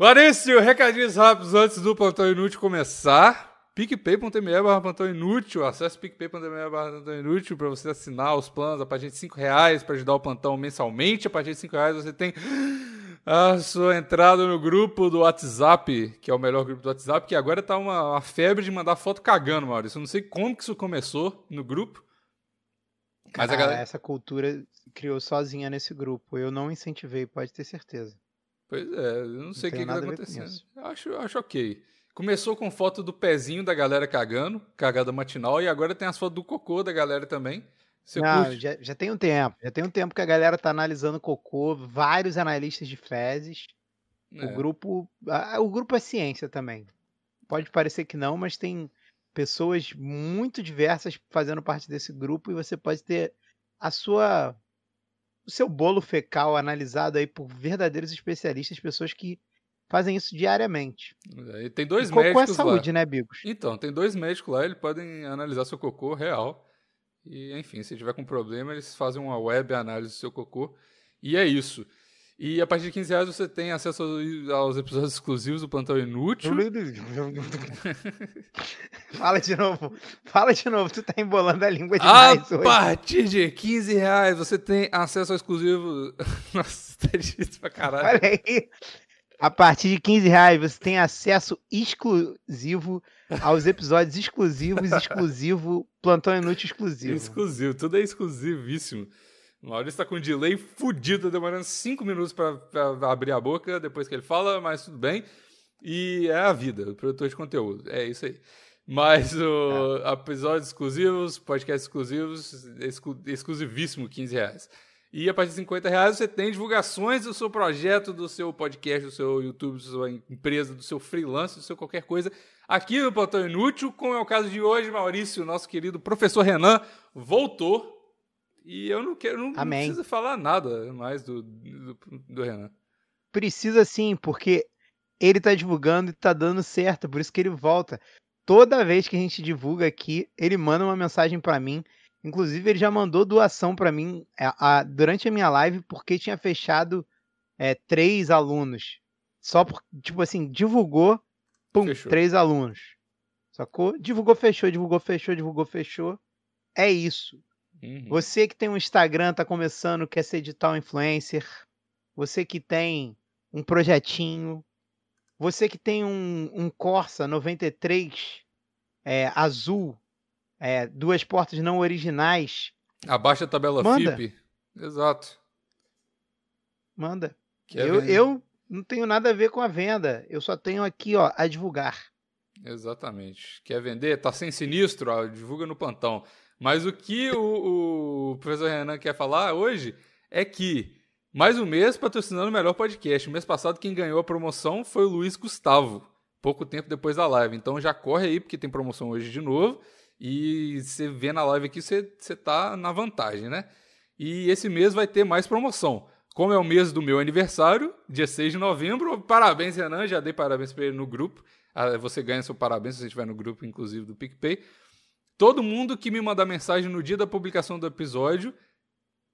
Maurício, recadinhos rápidos antes do Plantão Inútil começar. PicPay.me barra Plantão Inútil. Acesse PicPay.me barra Plantão Inútil para você assinar os planos a partir de 5 reais para ajudar o Plantão mensalmente. A partir de 5 reais você tem a sua entrada no grupo do WhatsApp, que é o melhor grupo do WhatsApp, que agora tá uma, uma febre de mandar foto cagando, Maurício. Eu não sei como que isso começou no grupo. Mas Cara, galera... essa cultura criou sozinha nesse grupo. Eu não incentivei, pode ter certeza. Pois é, eu não sei o que, que tá acontecendo. Acho, acho ok. Começou com foto do pezinho da galera cagando, cagada matinal, e agora tem as fotos do cocô da galera também. Você Não, já, já tem um tempo. Já tem um tempo que a galera tá analisando cocô, vários analistas de fezes. É. O grupo. A, o grupo é ciência também. Pode parecer que não, mas tem pessoas muito diversas fazendo parte desse grupo e você pode ter a sua o seu bolo fecal analisado aí por verdadeiros especialistas, pessoas que fazem isso diariamente. É, e tem dois e médicos cocô é saúde, lá. né, Bigos? Então, tem dois médicos lá, eles podem analisar seu cocô real. E, enfim, se tiver com problema, eles fazem uma web análise do seu cocô. E é isso. E a partir de 15 reais você tem acesso aos episódios exclusivos do Plantão Inútil. Fala de novo. Fala de novo. Tu tá embolando a língua demais A hoje. partir de 15 reais você tem acesso ao exclusivo... Nossa, tá difícil pra caralho. Olha aí. A partir de 15 reais você tem acesso exclusivo aos episódios exclusivos, exclusivo, plantão inútil exclusivo. Exclusivo, tudo é exclusivíssimo. O Maurício tá com um delay fudido, demorando 5 minutos para abrir a boca depois que ele fala, mas tudo bem. E é a vida, o produtor de conteúdo. É isso aí. Mas o é. episódios exclusivos, podcasts exclusivos, exclu, exclusivíssimo, 15 reais. E a partir de 50 reais você tem divulgações do seu projeto, do seu podcast, do seu YouTube, da sua empresa, do seu freelance, do seu qualquer coisa. Aqui no Plantão Inútil, como é o caso de hoje, Maurício, nosso querido professor Renan, voltou. E eu não quero, não, não preciso falar nada mais do, do, do, Renan. Precisa sim, porque ele tá divulgando e tá dando certo, por isso que ele volta. Toda vez que a gente divulga aqui, ele manda uma mensagem para mim Inclusive, ele já mandou doação para mim a, a, durante a minha live, porque tinha fechado é, três alunos. Só por, tipo assim, divulgou, pum, fechou. três alunos. Sacou? Divulgou, fechou, divulgou, fechou, divulgou, fechou. É isso. Uhum. Você que tem um Instagram, tá começando, quer ser digital influencer. Você que tem um projetinho. Você que tem um, um Corsa 93 é, azul é, duas portas não originais. Abaixa a tabela Manda. FIP. Exato. Manda. eu, eu não tenho nada a ver com a venda. Eu só tenho aqui, ó, a divulgar. Exatamente. Quer vender? Tá sem sinistro? Ó, divulga no plantão. Mas o que o, o professor Renan quer falar hoje é que mais um mês patrocinando o melhor podcast. O mês passado quem ganhou a promoção foi o Luiz Gustavo, pouco tempo depois da live. Então já corre aí porque tem promoção hoje de novo. E você vê na live aqui, você, você tá na vantagem, né? E esse mês vai ter mais promoção. Como é o mês do meu aniversário, dia 6 de novembro, parabéns, Renan, já dei parabéns para ele no grupo. Ah, você ganha seu parabéns se você estiver no grupo, inclusive, do PicPay. Todo mundo que me mandar mensagem no dia da publicação do episódio,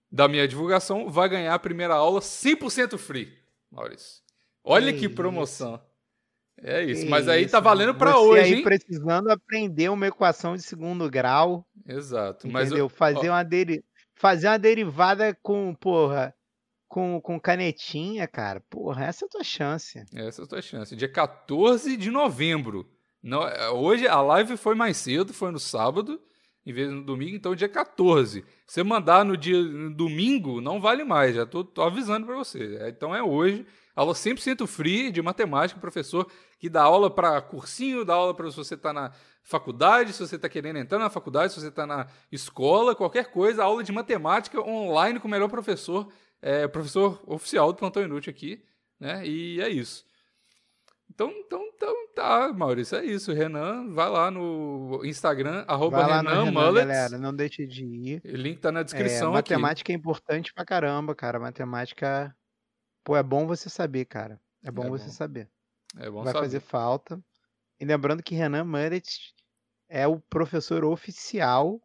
da minha divulgação, vai ganhar a primeira aula 100% free, Maurício. Olha que, que promoção. É isso, que mas aí isso, tá valendo para hoje, aí hein? precisando aprender uma equação de segundo grau. Exato, mas entendeu? fazer uma deri... fazer uma derivada com, porra, com, com canetinha, cara. Porra, essa é a tua chance. Essa é a tua chance. Dia 14 de novembro. Não, é, hoje a live foi mais cedo, foi no sábado, em vez no domingo, então dia 14. Você mandar no dia no domingo, não vale mais, já tô, tô avisando para você. Então é hoje. Aula 100% free de matemática, professor que dá aula para cursinho, dá aula para se você está na faculdade, se você está querendo entrar na faculdade, se você está na escola, qualquer coisa, aula de matemática online com o melhor professor, é, professor oficial do Plantão Inútil aqui, né? E é isso. Então, então, então tá, Maurício, é isso. Renan, vai lá no Instagram, arroba vai lá Renan, Renan Mullets. galera, não deixe de ir. O link tá na descrição é, matemática aqui. é importante pra caramba, cara. Matemática, pô, é bom você saber, cara. É bom é você bom. saber. É bom Vai saber. fazer falta. E lembrando que Renan Muret é o professor oficial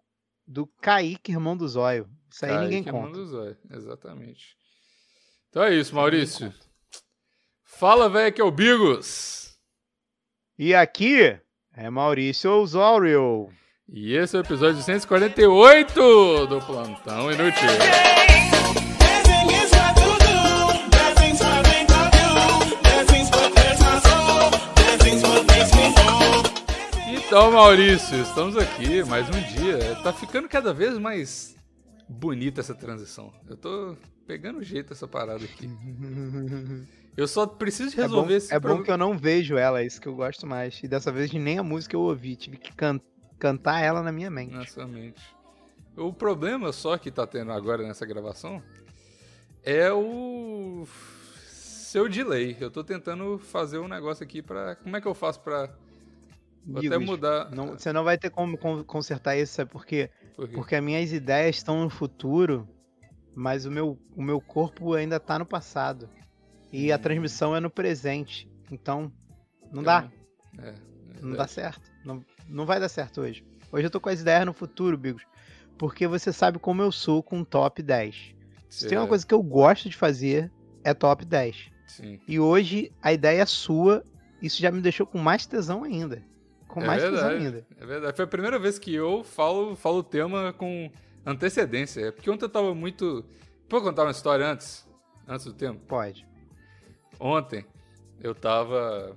do Kaique, irmão do Zóio. Isso aí Kaique, ninguém conta. irmão do Zóio, exatamente. Então é isso, Maurício. Fala, velho, que é o Bigos. E aqui é Maurício Osório. E esse é o episódio 148 do Plantão Inútil. Então, Maurício, estamos aqui mais um dia. Tá ficando cada vez mais bonita essa transição. Eu tô pegando jeito essa parada aqui. Eu só preciso É resolver bom, esse é bom problema. que eu não vejo ela, é isso que eu gosto mais. E dessa vez nem a música eu ouvi, tive que can- cantar ela na minha mente. na sua mente. O problema só que tá tendo agora nessa gravação é o seu delay. Eu tô tentando fazer um negócio aqui pra. Como é que eu faço pra. Vou até mudar. não- você não vai ter como con- consertar isso, sabe por quê? Por quê? Porque as minhas ideias estão no futuro, mas o meu, o meu corpo ainda tá no passado. E a Hum. transmissão é no presente. Então, não dá. É, é Não dá certo. Não, não vai dar certo hoje. Hoje eu tô com as ideias no futuro, Bigos. Porque você sabe como eu sou com top 10. Se tem uma É, coisa que eu gosto de fazer, é top 10. Sim. E hoje a ideia é sua. Isso já me deixou com mais tesão ainda. Com É mais tesão verdade. ainda. É verdade. Foi a primeira vez que eu falo, falo o tema com antecedência. É porque ontem eu tava muito. Pode contar uma história antes? Antes do tempo? Pode. Ontem eu tava.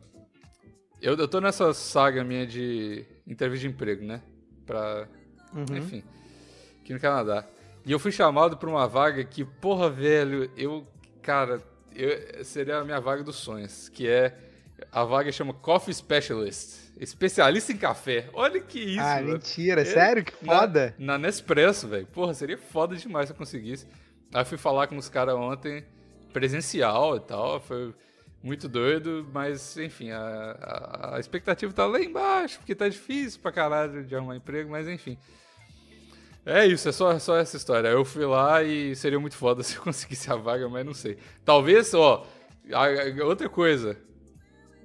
Eu, eu tô nessa saga minha de entrevista de emprego, né? Pra. Uhum. Enfim. Aqui no Canadá. E eu fui chamado pra uma vaga que, porra, velho, eu. Cara, eu, seria a minha vaga dos sonhos. Que é. A vaga chama Coffee Specialist. Especialista em café. Olha que isso, ah, mano. mentira. É, Sério? Que Na- foda. Na, Nespresso, velho. Porra, seria foda demais se eu conseguisse. Aí eu fui falar com os caras ontem, presencial e tal. Foi muito doido, mas enfim, a, a, expectativa tá lá embaixo, porque tá difícil pra caralho de arrumar emprego, mas enfim. É isso, é só, só essa história. Eu fui lá e seria muito foda se eu conseguisse a vaga, mas não sei. Talvez, ó, a- a- outra coisa.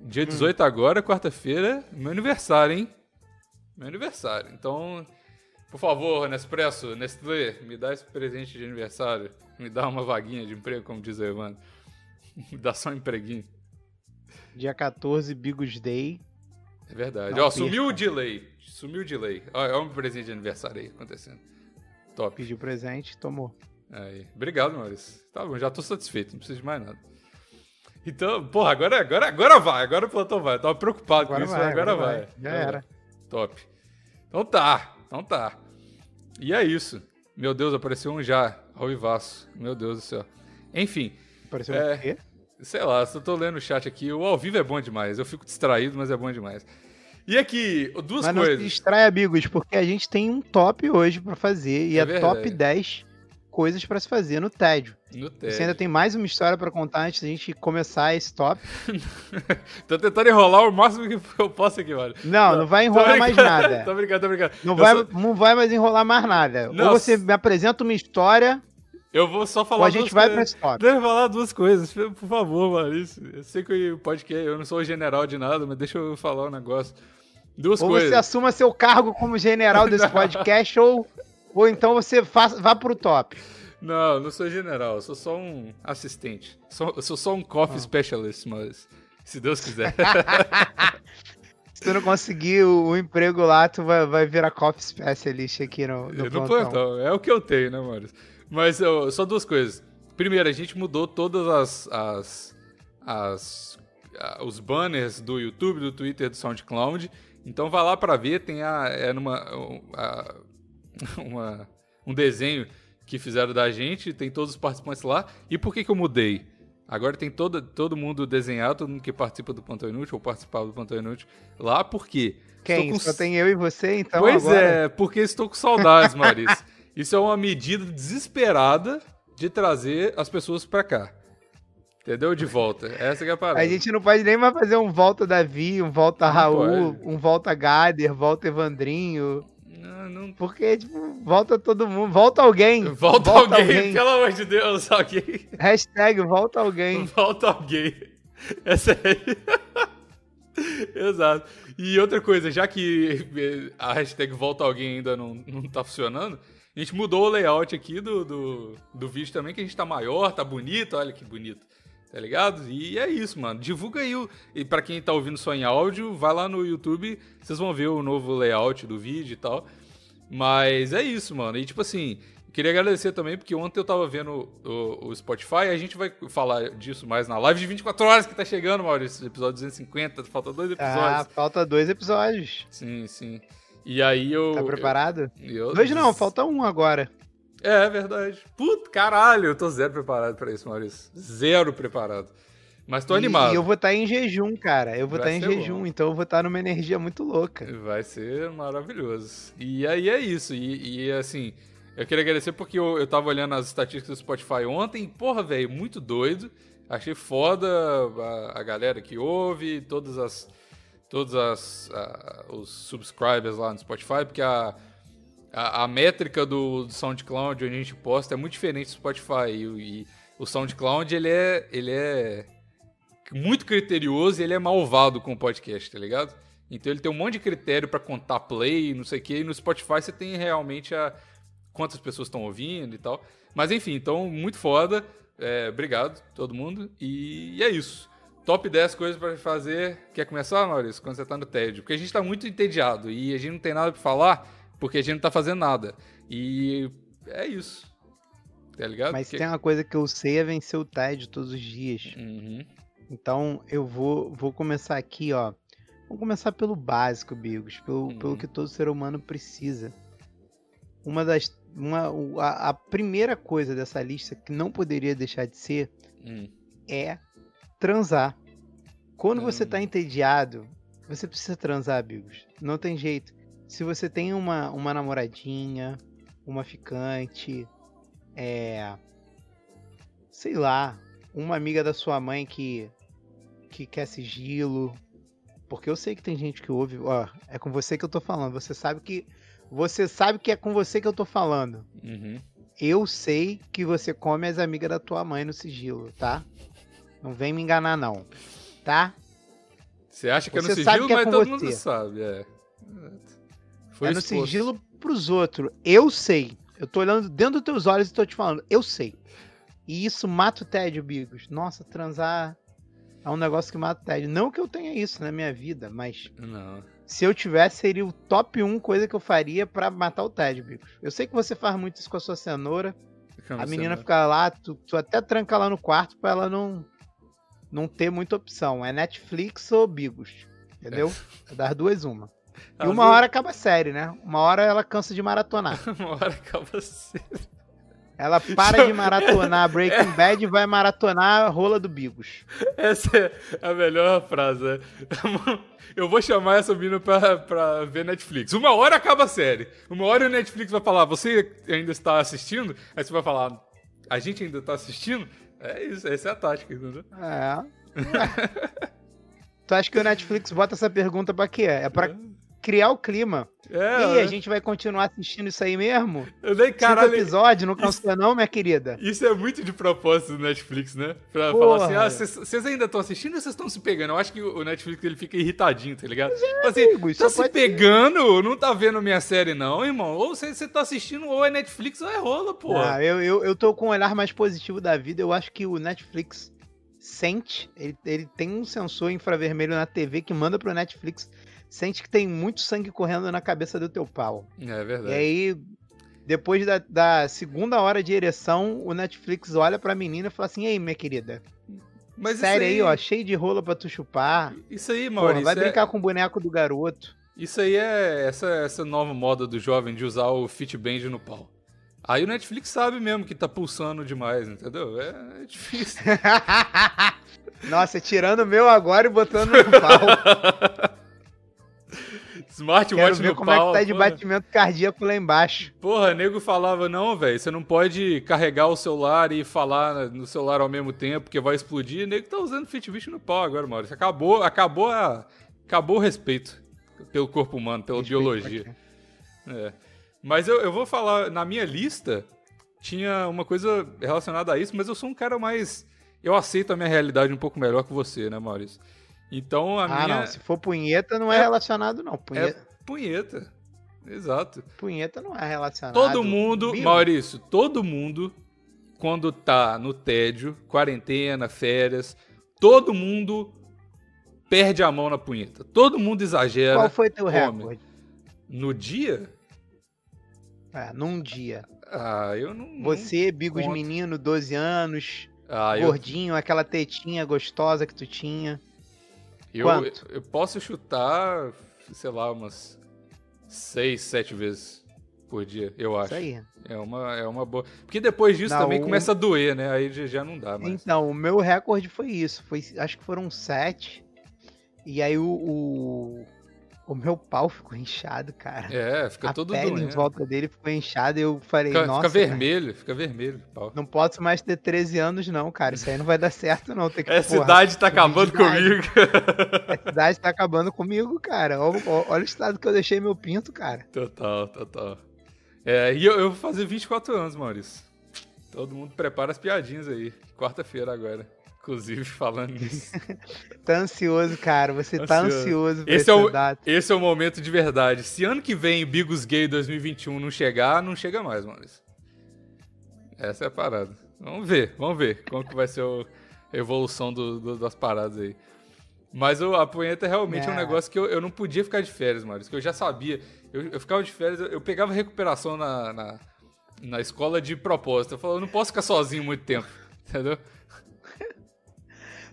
Dia 18 agora, quarta-feira, meu aniversário, hein? Meu aniversário. Então, por favor, Nespresso, Nestlé, me dá esse presente de aniversário. Me dá uma vaguinha de emprego, como diz o Evandro. Me dá só um empreguinho. Dia 14, Bigos Day. É verdade. Ó, sumiu o delay. Sumiu o delay. Ó, é um presente de aniversário aí acontecendo. Top. Pediu presente, tomou. Aí. Obrigado, Maurício. Tá bom, já tô satisfeito, não preciso de mais nada. Então, porra, agora, agora, agora vai, agora o plantão vai. Eu tava preocupado com isso, mas agora, vai. Já Agora era. vai. Top. Então tá, então tá. E é isso. Meu Deus, apareceu um já, ao vivaço. Meu Deus do céu. Enfim, Pareceu É. quê? sei lá, só tô lendo o chat aqui. O ao vivo é bom demais. Eu fico distraído, mas é bom demais. E aqui, duas Mas não se coisas. distrai, amigos, porque a gente tem um top hoje pra fazer. E É é, top verdade. 10 coisas pra se fazer no tédio. No Você tédio. ainda tem mais uma história pra contar antes da gente começar esse top. Tô tentando enrolar o máximo que eu posso aqui, mano. Não, não vai Tô enrolar mais nada. Tô brincando, tô brincando. Não Eu vai, só- não vai mais enrolar mais nada. Não, Ou você me apresenta uma história, Eu vou só falar ou a gente vai pra coisas. top. Deixa eu falar duas coisas, por favor, Maurício. Eu sei que o podcast, eu não sou general de nada, mas deixa eu falar um negócio. Duas Ou coisas. você assuma seu cargo como general desse podcast, ou, ou então você faça, vá pro top. Não, eu não sou general, eu sou só um assistente. Sou- eu sou só um coffee Ah. specialist, mas se Deus quiser. Se tu não conseguir o, o emprego lá, tu vai, vai virar coffee specialist aqui no, no, no plantão. plantão. É o que eu tenho, né, Maurício? Mas ó, só duas coisas. Primeiro, a gente mudou todas as. as, as ah, os banners do YouTube, do Twitter, do SoundCloud. Então vai lá pra ver, tem a, é numa, um, a- uma- um desenho que fizeram da gente, tem todos os participantes lá. E por que, que eu mudei? Agora tem todo, todo mundo desenhado, todo mundo que participa do Plantão Inútil ou participava do Plantão Inútil lá, por quê? Quem? Com Só tem eu e você, então pois agora... é, porque estou com saudades, Maurício. Isso é uma medida desesperada de trazer as pessoas pra cá. Entendeu? De volta. Essa que é a parada. A gente não pode nem mais fazer um volta Davi, um volta Não Raul, pode. um volta Gader, volta Evandrinho. Não, não... Porque, tipo, volta todo mundo. Volta alguém. Volta, alguém, pelo amor de Deus, alguém. Hashtag volta alguém. Volta alguém. Essa aí. Exato. E outra coisa, já que a hashtag volta alguém ainda não, não tá funcionando, a gente mudou o layout aqui do, do, do vídeo também, que a gente tá maior, tá bonito, olha que bonito. Tá ligado? E é isso, mano. Divulga aí. O... E pra quem tá ouvindo só em áudio, vai lá no YouTube, vocês vão ver o novo layout do vídeo e tal. Mas é isso, mano. E tipo assim, queria agradecer também, porque ontem eu tava vendo o, o, Spotify, a gente vai falar disso mais na live de 24 horas que tá chegando, Maurício. Episódio 250, falta dois episódios. Ah, falta dois episódios. Sim, sim. E aí eu. Tá preparado? Eu, Dois não, falta um agora. É, é verdade. Puta, caralho, eu tô zero preparado pra isso, Maurício. Zero preparado. Mas tô e, animado. E eu vou estar tá em jejum, cara. Eu vou estar tá em jejum, bom. então eu vou estar tá numa energia muito louca. Vai ser maravilhoso. E aí é isso. E, e assim, eu queria agradecer porque eu, eu tava olhando as estatísticas do Spotify ontem. Porra, velho, muito doido. Achei foda a, a galera que ouve, todas as. Todos as, os subscribers lá no Spotify, porque a, a, a, métrica do, do SoundCloud onde a gente posta é muito diferente do Spotify. E, e o SoundCloud, ele é, ele é muito criterioso e ele é malvado com o podcast, tá ligado? Então ele tem um monte de critério para contar play, não sei o que. E no Spotify você tem realmente a quantas pessoas estão ouvindo e tal. Mas enfim, então muito foda. É, obrigado todo mundo. E é isso. Top 10 coisas para fazer. Quer começar, Maurício? Quando você tá no tédio. Porque a gente tá muito entediado e a gente não tem nada para falar porque a gente não tá fazendo nada. E é isso. Tá ligado? Mas porque... tem uma coisa que eu sei é vencer o tédio todos os dias. Uhum. Então eu vou, vou começar aqui, ó. Vamos começar pelo básico, Bigos, pelo, uhum. pelo que todo ser humano precisa. Uma das. Uma, a, a, primeira coisa dessa lista que não poderia deixar de ser uhum. é transar. Quando você tá hum. entediado, você precisa transar, Bigos. Não tem jeito se você tem uma, uma namoradinha, uma ficante, é. Sei lá, uma amiga da sua mãe que, que quer sigilo. Porque eu sei que tem gente que ouve. Ó, é com você que eu tô falando. Você sabe que. Você sabe que é com você que eu tô falando. Uhum. Eu sei que você come as amigas da tua mãe no sigilo, tá? Não vem me enganar, não. Tá? Você acha que é no sigilo, é mas todo você. mundo sabe, é. Foi é no sigilo pros outros. Eu sei. Eu tô olhando dentro dos teus olhos e tô te falando. Eu sei. E isso mata o tédio, Bigos. Nossa, transar é um negócio que mata o tédio. Não que eu tenha isso na minha vida, mas. Não. Se eu tivesse, seria o top 1 coisa que eu faria para matar o tédio, Bigos. Eu sei que você faz muito isso com a sua cenoura. Como a menina cenoura. fica lá, tu, tu até tranca lá no quarto pra ela não, não ter muita opção. É Netflix ou Bigos. Entendeu? É das duas, uma. E uma hora acaba a série, né? Uma hora ela cansa de maratonar. uma hora acaba a série. Ela para de maratonar Breaking Bad e vai maratonar a rola do Bigos. Essa é a melhor frase. Né? Eu vou chamar essa menina pra, pra ver Netflix. Uma hora acaba a série. Uma hora o Netflix vai falar, você ainda está assistindo? Aí você vai falar, a gente ainda está assistindo? É isso, essa é a tática, entendeu? É. tu acha que o Netflix bota essa pergunta pra quê? É pra é criar o clima. É, e a gente vai continuar assistindo isso aí mesmo? Eu nem caralho. Cinco episódio, não cansa não, minha querida? Isso é muito de propósito do Netflix, né? Pra Porra. falar assim, ah, vocês ainda estão assistindo ou vocês estão se pegando? Eu acho que o Netflix ele fica irritadinho, tá ligado? É, assim, amigo, tá se pegando? Ser. Não tá vendo minha série não, irmão? Ou você, você tá assistindo ou é Netflix ou é rola, pô. Ah, eu, eu, eu tô com um olhar mais positivo da vida. Eu acho que o Netflix sente, ele, ele tem um sensor infravermelho na TV que manda pro Netflix sente que tem muito sangue correndo na cabeça do teu pau. É verdade. E aí, depois da, da segunda hora de ereção, o Netflix olha pra menina e fala assim: Ei, minha querida. Mas Sério aí... aí, ó, cheio de rola pra tu chupar. Isso aí, Maurício. Porra, vai brincar é... com o boneco do garoto. Isso aí é essa, essa nova moda do jovem de usar o Fitband no pau. Aí o Netflix sabe mesmo que tá pulsando demais, entendeu? É, é difícil. Nossa, tirando o meu agora e botando no pau. Smartwatch Quero ver no como pau, é que tá de porra. batimento cardíaco lá embaixo. Porra, nego falava, não, velho, você não pode carregar o celular e falar no celular ao mesmo tempo, porque vai explodir. O nego tá usando Fitbit no pau agora, Maurício. Acabou, acabou, a, acabou o respeito pelo corpo humano, pela respeito biologia. É. Mas eu, eu vou falar, na minha lista, tinha uma coisa relacionada a isso, mas eu sou um cara mais... Eu aceito a minha realidade um pouco melhor que você, né, Maurício? Então a ah, minha. não. Se for punheta, não é, é relacionado, não. Punheta. É punheta. Exato. Punheta não é relacionado. Todo mundo, Maurício, todo mundo quando tá no tédio, quarentena, férias, todo mundo perde a mão na punheta. Todo mundo exagera. Qual foi teu recorde? No dia? É, num dia. Ah, eu não. Você, Bigos conto. menino, 12 anos, Ah, eu, gordinho, aquela tetinha gostosa que tu tinha. Eu, quanto? eu posso chutar, sei lá, umas seis, sete vezes por dia, eu acho. Isso aí. É uma, é uma boa. Porque depois disso Não, também o- começa a doer, né? Aí já- não dá mais. Então, o meu recorde foi isso. Foi, acho que foram sete. E aí o, o, o meu pau ficou inchado, cara. É, fica a todo pele em doendo. volta dele ficou inchada e eu falei, Fica, nossa, fica cara, vermelho, fica vermelho. pau. não posso mais ter 13 anos não, cara. Isso aí não vai dar certo não. Tem que, Essa porra, idade tá acabando idade. comigo. Essa idade tá acabando comigo, cara. Olha, olha o estado que eu deixei meu pinto, cara. Total, total. É, e eu, eu vou fazer 24 anos, Maurício. Todo mundo prepara as piadinhas aí. Quarta-feira agora. Inclusive, falando nisso. Tá ansioso, cara. Você tá Ansioso. Esse é o- data. Esse é o momento de verdade. Se ano que vem Bigos Gay 2021 não chegar, não chega mais, Maurício. Essa é a parada. Vamos ver, vamos ver como que vai ser o- a evolução do- do- das paradas aí. Mas o, a punheta realmente é. um É. negócio que eu, eu não podia ficar de férias, Maurício, que eu já sabia. Eu, eu ficava de férias, eu, eu pegava recuperação na, na, na escola de propósito. Eu falava, eu não posso ficar sozinho muito tempo, entendeu?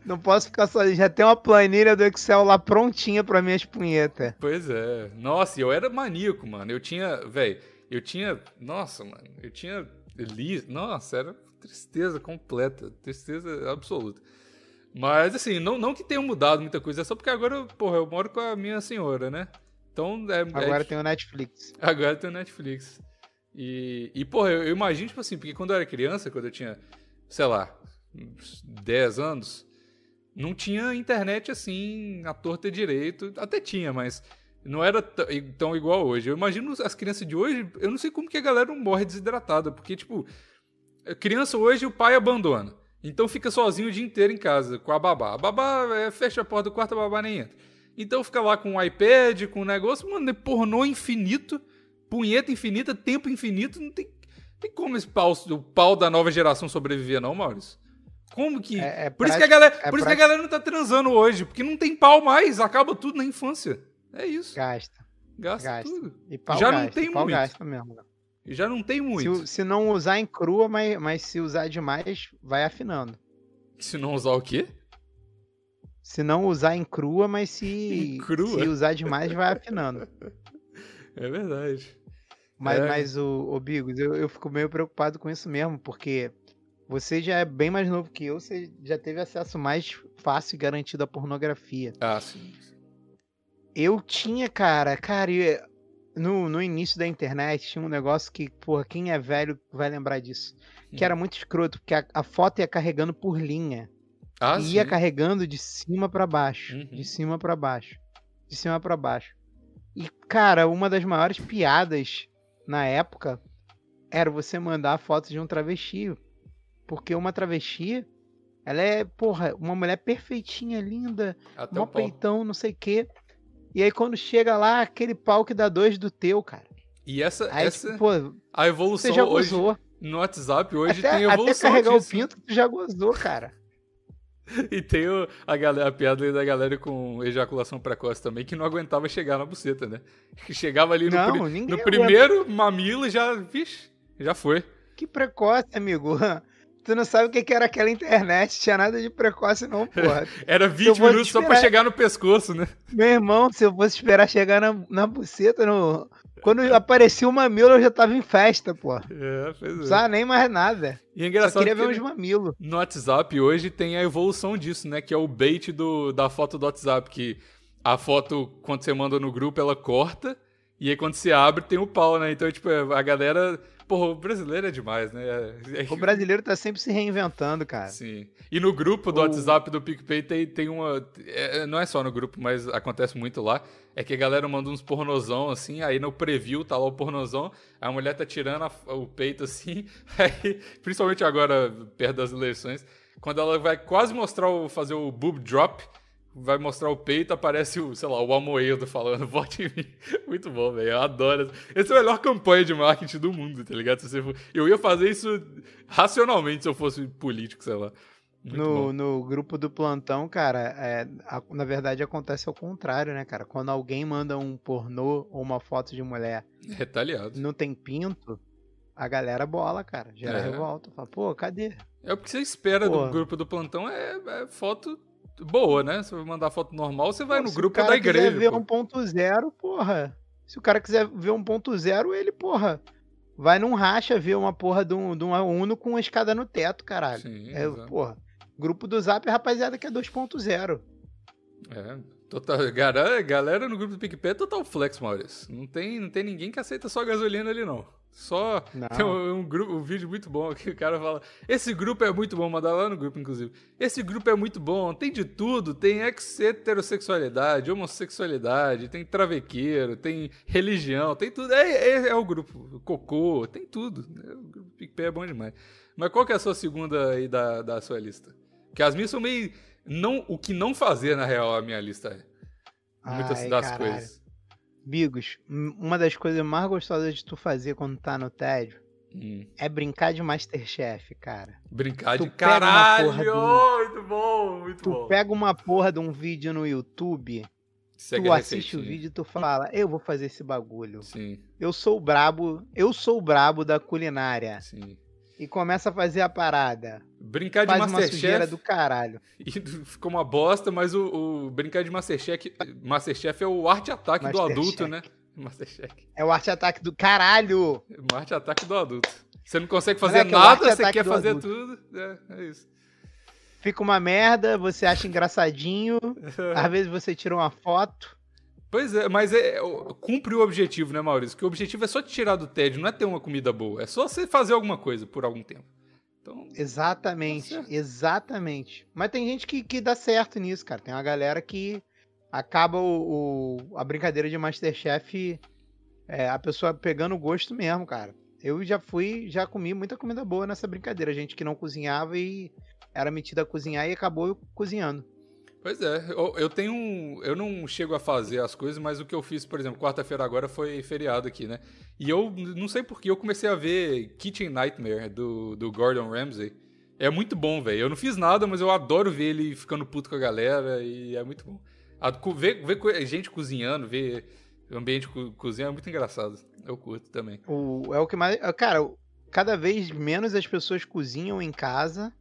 Não posso ficar sozinho. Já tem uma planilha do Excel lá prontinha pra minhas punhetas. Pois é. Nossa, e eu era maníaco, mano. Eu tinha, velho, eu tinha, nossa, mano, eu tinha nossa, era tristeza completa, tristeza absoluta. Mas assim, não, não que tenha mudado muita coisa, é só porque agora, porra, eu moro com a minha senhora, né? Então, é, Agora é, tem o Netflix. Agora tem o Netflix. E, e porra, eu, eu imagino, tipo assim, porque quando eu era criança, quando eu tinha, sei lá, uns 10 anos, não tinha internet assim, à torta direito. Até tinha, mas não era tão igual hoje. Eu imagino as crianças de hoje, eu não sei como que a galera não morre desidratada, porque, tipo, criança hoje o pai abandona. Então fica sozinho o dia inteiro em casa, com a babá. A babá é, fecha a porta do quarto, a babá nem entra. Então fica lá com o iPad, com o negócio, mano, é pornô infinito, punheta infinita, tempo infinito, não tem, tem como esse pau, o pau da nova geração sobreviver, não, Maurício? Como que. É- é por isso, que a, galera, é por isso que a galera não tá transando hoje, porque não tem pau mais, acaba tudo na infância. É isso. Gasta. Gasta, gasta. tudo. E pau Já gasta. não tem muito. gasta mesmo. E já não tem Se, muito. o- se não usar em crua, mas, mas se usar demais, vai afinando. Se não usar o quê? Se não usar em crua, mas se, crua? se usar demais, vai afinando. É verdade. Mas, É. mas o, o Bigos, eu, eu fico meio preocupado com isso mesmo, porque você já é bem mais novo que eu, você já teve acesso mais fácil e garantido à pornografia. Ah, sim. Eu tinha, cara, cara, no, no início da internet tinha um negócio que, porra, quem é velho vai lembrar disso. Que Hum. era muito escroto, porque a, a foto ia carregando por linha. Ah, e ia sim. carregando de cima pra baixo. Uhum. De cima pra baixo. De cima pra baixo. E, cara, uma das maiores piadas na época era você mandar a foto de um travesti. Porque uma travesti, ela é, porra, uma mulher perfeitinha, linda, Até mó pau. peitão, não sei o quê. E aí quando chega lá, aquele pau que dá dois do teu, cara. E essa, Aí, essa tipo, pô, a evolução você já hoje gozou. no WhatsApp hoje Até, tem até evolução carregar disso. o pinto, tu já gozou, cara. E tem o- a, galera, a piada aí da galera com ejaculação precoce também, que não aguentava chegar na buceta, né? Que chegava ali no, Não, pri- no primeiro mamilo e já, vixe, já foi. Que precoce, amigo. Tu não sabe o que era aquela internet, tinha nada de precoce não, porra. Era eu 20 vou minutos só pra esperar- chegar no pescoço, né? Meu irmão, se eu fosse esperar chegar na, na buceta, no... quando aparecia o mamilo eu já tava em festa, pô. Não É, pois é. precisava nem mais nada. E é Só engraçado queria ver uns mamilos. no WhatsApp hoje tem a evolução disso, né? Que é o bait do, da foto do WhatsApp, que a foto, quando você manda no grupo, ela corta, e aí quando você abre tem o pau, né? Então, tipo, a galera... Porra, o brasileiro é demais, né? É- é- O brasileiro tá sempre se reinventando, cara. Sim. E no grupo do O- WhatsApp do PicPay tem, tem uma. é, não é só no grupo, mas acontece muito lá. É que a galera manda uns pornozão assim, aí no preview tá lá o pornozão, a mulher tá tirando a- o peito assim, aí, principalmente agora, perto das eleições, quando ela vai quase mostrar o. fazer o boob drop, vai mostrar o peito, aparece o, sei lá, o Amoedo falando, vote em mim. Muito bom, velho. Eu adoro. Essa é a melhor campanha de marketing do mundo, tá ligado? Se você for... Eu ia fazer isso racionalmente se eu fosse político, sei lá. No, no, grupo do plantão, cara, é, a, na verdade acontece ao contrário, né, cara? Quando alguém manda um pornô ou uma foto de mulher retaliado, não tem pinto, a galera bola, cara, gera é. revolta. Fala, pô, cadê? É o que você espera do grupo do plantão, é, é, foto boa, né? Se você mandar foto normal, você vai pô, no grupo da igreja. Se o cara quiser ver 1.0, porra. Se o cara quiser ver 1.0, ele, porra, vai num racha ver uma porra de um, de um Uno com uma escada no teto, caralho. Sim, é, porra. Grupo do Zap, rapaziada, que é 2.0. É, total, galera, galera no grupo do PicPay é total flex, Maurício. Não tem, não tem ninguém que aceita só gasolina ali, não. Só não. tem um, um, grupo, um vídeo muito bom que o cara fala: Esse grupo é muito bom, mandar lá no grupo, inclusive. Esse grupo é muito bom, tem de tudo, tem heterossexualidade, homossexualidade, tem travequeiro, tem religião, tem tudo. É, é, é o grupo, cocô, tem tudo. É, o grupo PicPay é bom demais. Mas qual que é a sua segunda aí da, da sua lista? Porque as minhas são meio. Não, o que não fazer, na real, a minha lista é. Muitas Ai, das caralho. coisas. Bigos, uma das coisas mais gostosas de tu fazer quando tá no tédio hum. é brincar de Masterchef, cara. Brincar tu de caralho! Do... Muito bom, muito tu bom. Tu pega uma porra de um vídeo no YouTube, Segue tu assiste o vídeo e tu fala, eu vou fazer esse bagulho. Sim. Eu sou o brabo, eu sou o brabo da culinária. Sim e começa a fazer a parada. Brincar de Faz Masterchef. Uma do caralho. E ficou uma bosta, mas o, o, brincar de Masterchef, Masterchef é o arte ataque Master do adulto, né? Masterchef. É o arte ataque do caralho. O arte ataque do adulto. Você não consegue fazer Moleque, nada, é você quer fazer adulto. tudo. É, é isso. Fica uma merda, você acha engraçadinho. às vezes você tira uma foto. Pois é, mas é, cumpre o objetivo, né, Maurício? Que o objetivo é só te tirar do tédio, não é ter uma comida boa, é só você fazer alguma coisa por algum tempo. Então, exatamente, tá exatamente. Mas tem gente que, que dá certo nisso, cara. Tem uma galera que acaba o, o a brincadeira de Masterchef, é, a pessoa pegando o gosto mesmo, cara. Eu já fui, já comi muita comida boa nessa brincadeira. Gente que não cozinhava e era metida a cozinhar e acabou cozinhando. Pois é, eu, eu tenho um, Eu não chego a fazer as coisas, mas o que eu fiz, por exemplo, quarta-feira agora foi feriado aqui, né? E eu não sei porquê, eu comecei a ver Kitchen Nightmare do, do Gordon Ramsay. É muito bom, velho. Eu não fiz nada, mas eu adoro ver ele ficando puto com a galera e é muito bom. Ver, ver gente cozinhando, ver ambiente co cozinha é muito engraçado. Eu curto também. O, é o que mais. Cara, cada vez menos as pessoas cozinham em casa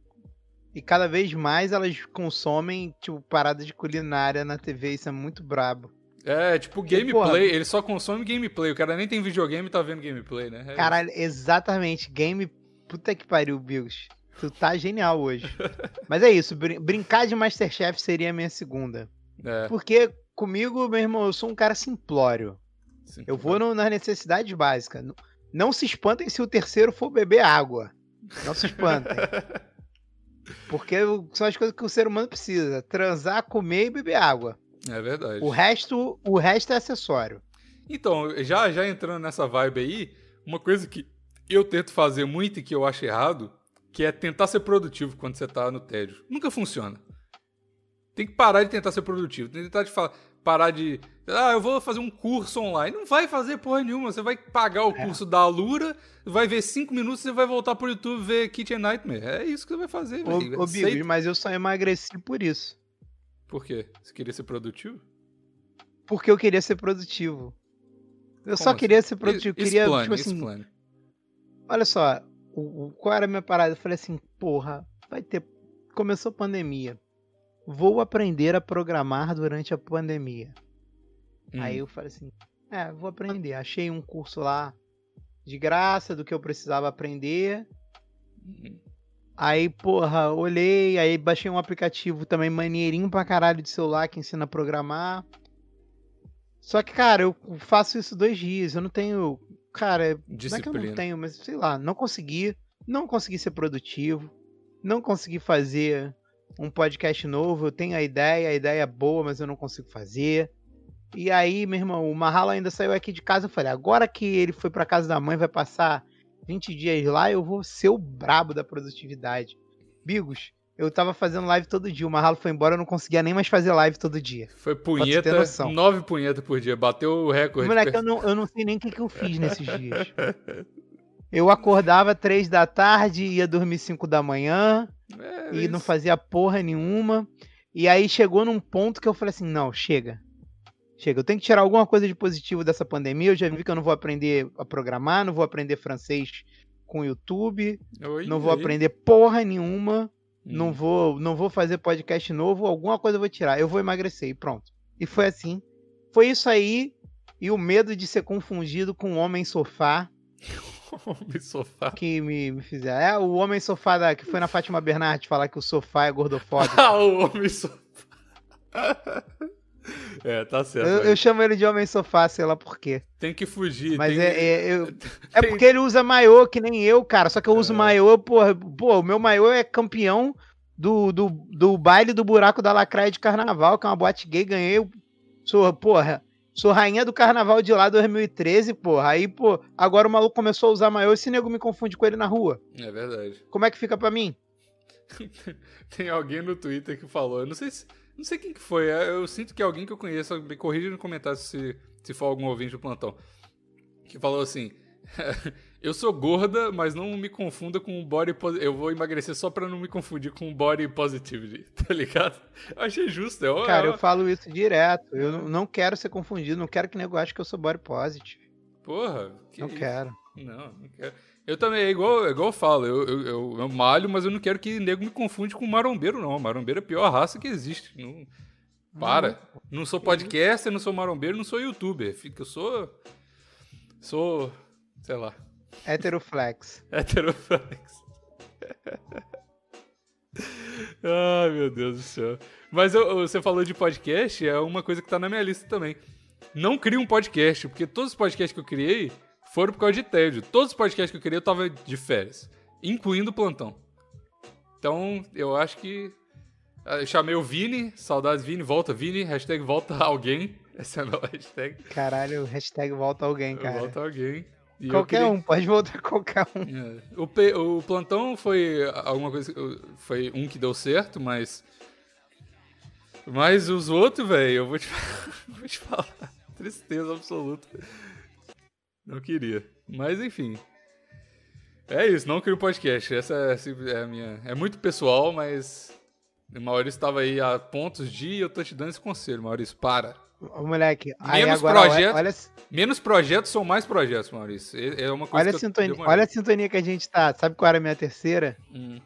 e cada vez mais elas consomem, tipo, parada de culinária na TV. Isso é muito brabo. É, tipo, gameplay. ele só consome gameplay. O cara nem tem videogame e tá vendo gameplay, né? É Caralho, exatamente. Game. Puta que pariu, Bills. Tu tá genial hoje. Mas é isso. Brin brincar de Masterchef seria a minha segunda. É. Porque comigo, meu irmão, eu sou um cara simplório. simplório. Eu vou no, nas necessidades básicas. Não se espantem se o terceiro for beber água. Não se espantem. Porque são as coisas que o ser humano precisa: transar, comer e beber água. É verdade. O resto, o resto é acessório. Então, já, já entrando nessa vibe aí, uma coisa que eu tento fazer muito e que eu acho errado, que é tentar ser produtivo quando você tá no tédio. Nunca funciona. Tem que parar de tentar ser produtivo. Tem que tentar de falar, parar de. Ah, eu vou fazer um curso online. Não vai fazer porra nenhuma. Você vai pagar o é. curso da Alura, vai ver cinco minutos e vai voltar pro YouTube ver Kitchen Nightmare. É isso que você vai fazer, velho. Ô, ô Bibi, mas eu só emagreci por isso. Por quê? Você queria ser produtivo? Porque eu queria ser produtivo. Eu Como só assim? queria ser produtivo. Explane, queria, tipo assim, explane. Olha só, o, o, qual era a minha parada? Eu falei assim, porra, vai ter. Começou a pandemia vou aprender a programar durante a pandemia. Hum. Aí eu falei assim, é, vou aprender. Achei um curso lá de graça do que eu precisava aprender. Hum. Aí, porra, olhei, aí baixei um aplicativo também maneirinho pra caralho de celular que ensina a programar. Só que, cara, eu faço isso dois dias, eu não tenho. Cara, Disciplina. não é que eu não tenho, mas sei lá, não consegui. Não consegui ser produtivo. Não consegui fazer um podcast novo, eu tenho a ideia, a ideia é boa, mas eu não consigo fazer. E aí, meu irmão, o Mahalo ainda saiu aqui de casa, eu falei, agora que ele foi para casa da mãe, vai passar 20 dias lá, eu vou ser o brabo da produtividade. Bigos, eu tava fazendo live todo dia. O Marralo foi embora, eu não conseguia nem mais fazer live todo dia. Foi punheta, nove punhetas por dia, bateu o recorde. Moleque, eu não, eu não sei nem o que, que eu fiz nesses dias. Eu acordava três da tarde, ia dormir cinco da manhã, é, e isso. não fazia porra nenhuma. E aí chegou num ponto que eu falei assim, não, chega. Chega, eu tenho que tirar alguma coisa de positivo dessa pandemia. Eu já vi que eu não vou aprender a programar, não vou aprender francês com o YouTube, Oi, não vou aí. aprender porra nenhuma. Não hum. vou, não vou fazer podcast novo, alguma coisa eu vou tirar. Eu vou emagrecer e pronto. E foi assim. Foi isso aí e o medo de ser confundido com o homem sofá. homem sofá. Que me, me fizeram. É o homem sofá da, que foi na Fátima Bernardes falar que o sofá é gordofóbico. ah, o homem sofá. É, tá certo. Eu, eu, chamo ele de homem sofá, sei lá por quê. Tem que fugir. Mas tem... é, é, eu... é, porque ele usa maiô que nem eu, cara. Só que eu uso é. maiô, porra. Pô, o meu maiô é campeão do, do, do baile do buraco da lacraia de carnaval, que é uma boate gay. Ganhei. Sou, porra. Sou rainha do carnaval de lá 2013, porra. Aí, pô, agora o maluco começou a usar maiô e esse nego me confunde com ele na rua. É verdade. Como é que fica pra mim? tem alguém no Twitter que falou, eu não sei se não sei quem que foi. É, eu sinto que é alguém que eu conheço. Me corrija no comentário se, se for algum ouvinte do plantão. Que falou assim. eu sou gorda, mas não me confunda com body. Eu vou emagrecer só pra não me confundir com body positivity, tá ligado? Eu achei justo. É Cara, eu falo isso direto. Eu não quero ser confundido, não quero que nego ache que eu sou body positive. Porra, que Não isso? quero. Não, não quero. Eu também, é igual, é igual eu falo, eu, eu, eu, eu, malho, mas eu não quero que nego me confunde com marombeiro, não. Marombeiro é a pior raça que existe. Não, para. Não, sou podcaster, não sou marombeiro, não sou youtuber. Fica, eu sou. Sou. sei lá. Heteroflex. Heteroflex. Ai, meu Deus do céu. Mas eu, você falou de podcast, é uma coisa que tá na minha lista também. Não crie um podcast, porque todos os podcasts que eu criei foram por causa de tédio. Todos os podcasts que eu queria eu tava de férias, incluindo o plantão. Então, eu acho que. Ah, eu chamei o Vini, saudades Vini, volta Vini, hashtag volta alguém. Essa é a nova hashtag. Caralho, hashtag volta alguém, cara. Volta alguém. E qualquer queria... um, pode voltar qualquer um. É. O, P... o plantão foi alguma coisa. Foi um que deu certo, mas. Mas os outros, velho, eu vou te... vou te falar. Tristeza absoluta. Não queria. Mas enfim. É isso, não crio podcast. Essa é, é a minha. É muito pessoal, mas. O Maurício estava aí a pontos de e eu tô te dando esse conselho, Maurício. Para. Ô, moleque, menos projetos. Olha, menos projetos são mais projetos, Maurício. É uma coisa olha, a sintonia, olha a sintonia que a gente tá. Sabe qual era a minha terceira? Hum.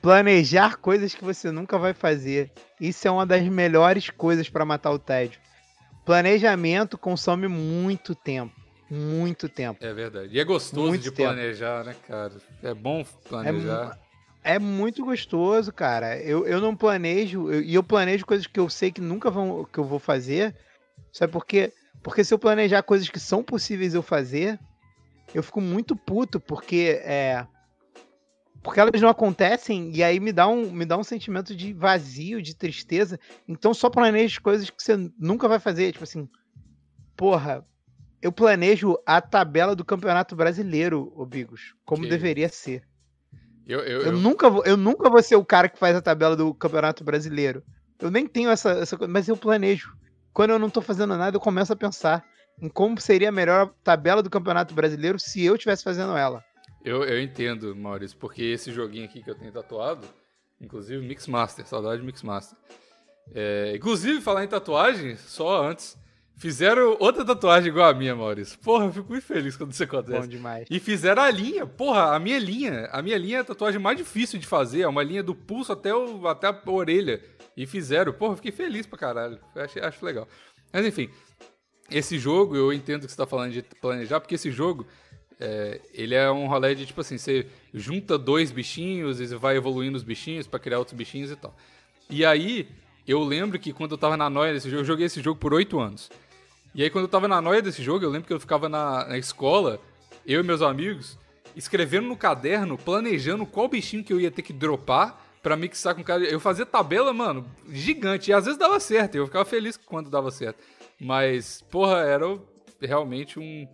Planejar coisas que você nunca vai fazer. Isso é uma das melhores coisas para matar o tédio. Planejamento consome muito tempo. Muito tempo. É verdade. E é gostoso muito de tempo. planejar, né, cara? É bom planejar. É, é muito gostoso, cara. Eu, eu não planejo, e eu, eu, planejo coisas que eu sei que nunca vão, que eu vou fazer. Sabe por quê? Porque se eu planejar coisas que são possíveis eu fazer, eu fico muito puto, porque é, porque elas não acontecem e aí me dá um, me dá um sentimento de vazio, de tristeza. Então só planeje coisas que você nunca vai fazer. Tipo assim, porra, eu planejo a tabela do Campeonato Brasileiro, ô Bigos, como que deveria ser. Eu, eu, eu, eu, Nunca vou, eu nunca vou ser o cara que faz a tabela do Campeonato Brasileiro. Eu nem tenho essa, essa coisa, mas eu planejo. Quando eu não tô fazendo nada, eu começo a pensar em como seria a melhor tabela do Campeonato Brasileiro se eu estivesse fazendo ela. Eu, eu entendo, Maurício, porque esse joguinho aqui que eu tenho tatuado, inclusive Mixmaster, saudade de Mixmaster. É, inclusive, falar em tatuagem, só antes, fizeram outra tatuagem igual a minha, Maurício. Porra, eu fico muito feliz quando isso acontece. Bom demais. E fizeram a linha, porra, a minha linha, a minha linha é a tatuagem mais difícil de fazer, é uma linha do pulso até, o, até a orelha. E fizeram, porra, eu fiquei feliz pra caralho, acho, acho legal. Mas enfim, esse jogo, eu entendo que você tá falando de planejar, porque esse jogo é, ele é um rolê de tipo assim: você junta dois bichinhos e vai evoluindo os bichinhos para criar outros bichinhos e tal. E aí, eu lembro que quando eu tava na noia desse jogo, eu joguei esse jogo por oito anos. E aí, quando eu tava na noia desse jogo, eu lembro que eu ficava na, na escola, eu e meus amigos, escrevendo no caderno, planejando qual bichinho que eu ia ter que dropar para mixar com o cara. Eu fazia tabela, mano, gigante. E às vezes dava certo, eu ficava feliz quando dava certo. Mas, porra, era realmente um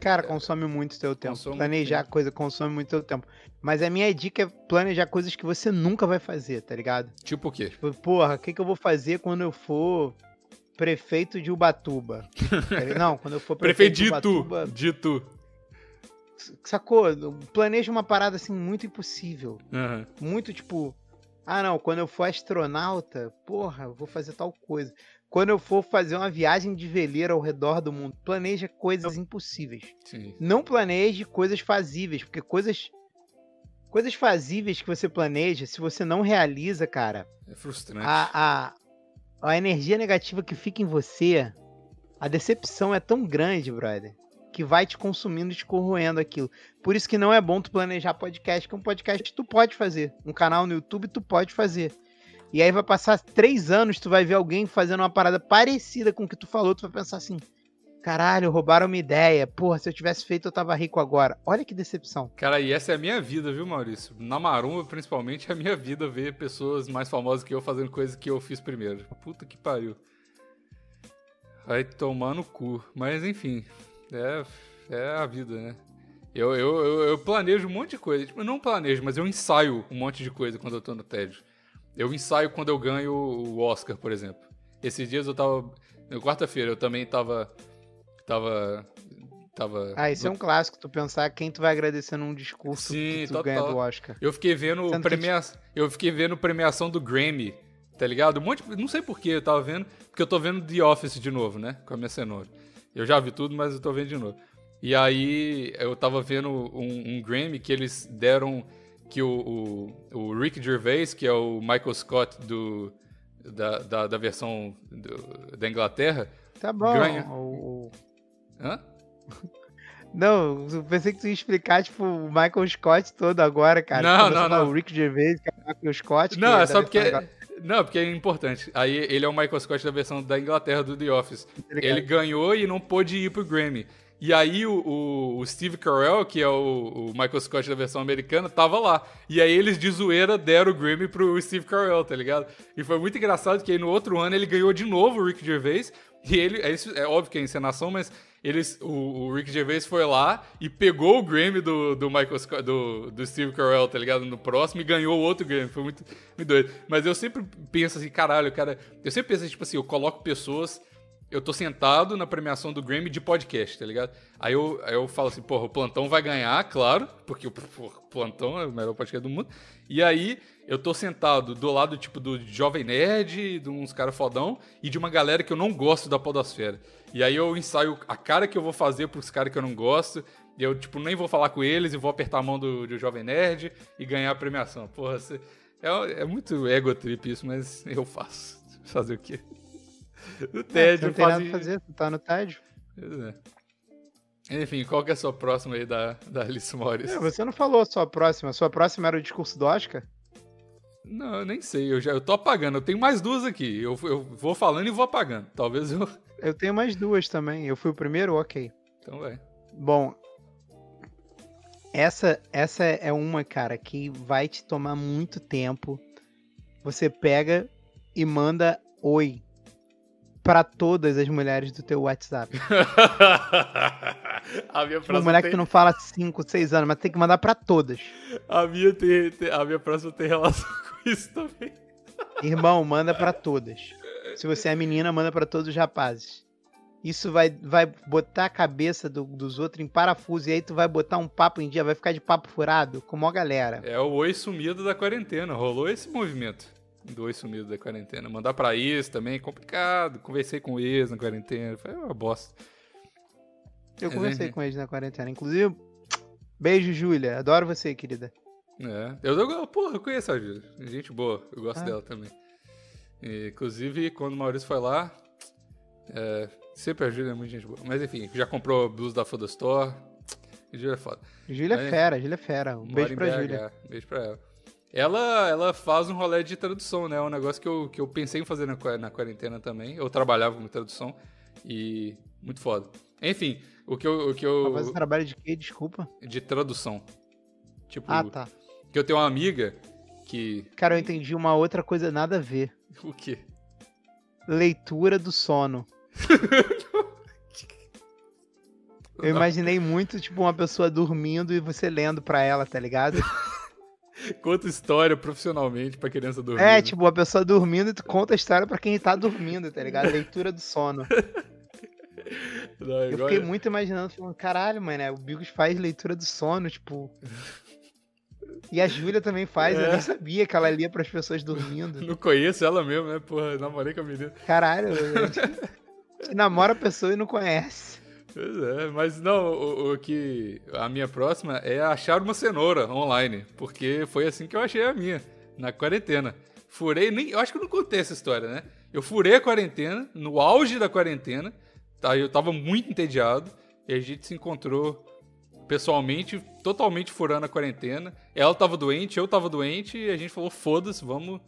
Cara, consome muito teu tempo. Consome Planejar tempo. coisa consome muito teu tempo. Mas a minha dica é planejar coisas que você nunca vai fazer, tá ligado? Tipo o quê? Tipo, porra, o que, que eu vou fazer quando eu for prefeito de Ubatuba? Tá? Não, quando eu for prefeito, Prefeito de Ubatuba. Dito. Sacou? Planeja uma parada assim muito impossível. Aham. Muito tipo, ah não, quando eu for astronauta, porra, eu vou fazer tal coisa. Quando eu for fazer uma viagem de veleiro ao redor do mundo, planeja coisas impossíveis. Sim. Não planeje coisas fazíveis, porque coisas coisas fazíveis que você planeja, se você não realiza, cara, É frustrante. a, a, a energia negativa que fica em você, a decepção é tão grande, brother, que vai te consumindo e te corroendo aquilo. Por isso que não é bom tu planejar podcast, que um podcast tu pode fazer. Um canal no YouTube tu pode fazer. E aí vai passar três anos, tu vai ver alguém fazendo uma parada parecida com o que tu falou, tu vai pensar assim, caralho, roubaram uma ideia. Porra, se eu tivesse feito eu tava rico agora. Olha que decepção. Cara, e essa é a minha vida, viu, Maurício? Na Maromba, principalmente, é a minha vida ver pessoas mais famosas que eu fazendo coisas que eu fiz primeiro. Puta que pariu. Vai tomar no cu. Mas, enfim, é, é a vida, né? Eu, eu, eu, eu planejo um monte de coisa. Tipo, eu não planejo, mas eu ensaio um monte de coisa quando eu tô no tédio. Eu ensaio quando eu ganho o Oscar, por exemplo. Esses dias eu tava. Quarta-feira eu também tava. Tava. Tava. Ah, isso é um clássico, tu pensar quem tu vai agradecer num discurso Sim, que tu total. ganha do Oscar. Eu fiquei vendo Sendo que, premia... eu fiquei vendo premiação do Grammy, tá ligado? Um monte, não sei por que eu tava vendo, porque eu tô vendo The Office de novo, né? Com a minha cenoura. Eu já vi tudo, mas eu tô vendo de novo. E aí eu tava vendo um, um Grammy que eles deram que o, o, o Rick Gervais, que é o Michael Scott do da, da, da versão do- da Inglaterra, Tá bom. Ganha. o- hã? Não, eu pensei que tu ia explicar, tipo, o Michael Scott todo agora, cara. Não, não, não. O Rick Gervais, que é o Michael Scott. Não, é da só porque não, porque é importante. Aí ele é o Michael Scott da versão da Inglaterra do The Office. Tá? Ele ganhou e não pôde ir pro Grammy. E aí o, o- o Steve Carell, que é o, o Michael Scott da versão americana, tava lá. E aí eles de zoeira deram o Grammy pro Steve Carell, tá ligado? E foi muito engraçado que aí no outro ano ele ganhou de novo o Rick Gervais. E ele, é, é óbvio que é encenação, mas eles, o, o Rick Gervais foi lá e pegou o Grammy do, do Michael Scott, do, do Steve Carell, tá ligado? No próximo e ganhou outro Grammy. Foi muito, muito doido. Mas eu sempre penso assim, caralho, cara. Eu sempre penso, tipo assim, eu coloco pessoas eu tô sentado na premiação do Grammy de podcast, tá ligado? Aí eu, aí eu falo assim, porra, o Plantão vai ganhar, claro, porque o Plantão é o melhor podcast do mundo. E aí eu tô sentado do lado, tipo, do Jovem Nerd, de uns caras fodão, e de uma galera que eu não gosto da podosfera. E aí eu ensaio a cara que eu vou fazer pros caras que eu não gosto, e eu, tipo, nem vou falar com eles e vou apertar a mão do, do Jovem Nerd e ganhar a premiação. Porra, você- é, é muito ego trip isso, mas eu faço. Fazer o quê? O É, tédio tu não tem nada pra fazer, tá no tédio. É. Enfim, qual que é a sua próxima aí da, da Alice Morris? É, você não falou a sua próxima. A sua próxima era o discurso do Oscar? Não, eu nem sei, eu já eu tô apagando. Eu tenho mais duas aqui. Eu, eu vou falando e vou apagando. Talvez eu. Eu tenho mais duas também. Eu fui o primeiro? Ok. Então vai. Bom, essa, essa é uma, cara, que vai te tomar muito tempo. Você pega e manda oi pra todas as mulheres do teu WhatsApp. a minha Tipo, mulher tem, que tu não fala 5, 6 anos, mas tem que mandar pra todas. a minha tem, a minha próxima tem relação com isso também. Irmão, manda pra todas. Se você é menina, manda pra todos os rapazes. Isso vai, vai botar a cabeça do- dos outros em parafuso e aí tu vai botar um papo em dia, vai ficar de papo furado com mó galera. É o oi sumido da quarentena. Rolou esse movimento do oi sumido da quarentena. Mandar pra ex também é complicado. Conversei com ex na quarentena. Foi uma bosta. Eu Mas, conversei enfim. com eles na quarentena. Inclusive, beijo, Júlia. Adoro você, querida. É. Eu, eu, porra, eu conheço a Júlia. Gente boa. Eu gosto Ah. dela também. E, inclusive, quando o Maurício foi lá, é, sempre a Júlia é muito gente boa. Mas enfim, já comprou blues da Foda Store. Júlia é foda. Júlia É. é fera, Júlia é fera. Um beijo pra. Júlia. Beijo pra ela. Ela, ela faz um rolê de tradução, né? É um negócio que eu, que eu pensei em fazer na, na quarentena também. Eu trabalhava com tradução e muito foda. Enfim, o que eu. O que eu faz um trabalho de quê? Desculpa. de tradução. Tipo, Ah, tá. que eu tenho uma amiga que. Cara, eu entendi uma outra coisa nada a ver. O quê? Leitura do sono. Eu imaginei muito, tipo, uma pessoa dormindo e você lendo pra ela, tá ligado? Conta história profissionalmente pra criança dormir. É, né? tipo, uma pessoa dormindo e tu conta a história pra quem tá dormindo, tá ligado? Leitura do sono. Não, Eu fiquei muito imaginando, falando, caralho, mano, né? o Bigos faz leitura do sono, tipo. E a Júlia também faz, eu É. nem sabia que ela lia pras pessoas dormindo. Não conheço ela mesmo, né? Porra, eu namorei com a menina. Caralho, a a gente namora a pessoa e não conhece. Pois é, mas não, o, o que. A minha próxima é achar uma cenoura online. Porque foi assim que eu achei a minha, na quarentena. Furei, nem. Eu acho que eu não contei essa história, né? Eu furei a quarentena, no auge da quarentena. Tá, eu tava muito entediado. E a gente se encontrou pessoalmente, totalmente furando a quarentena. Ela tava doente, eu tava doente, e a gente falou: foda-se, vamos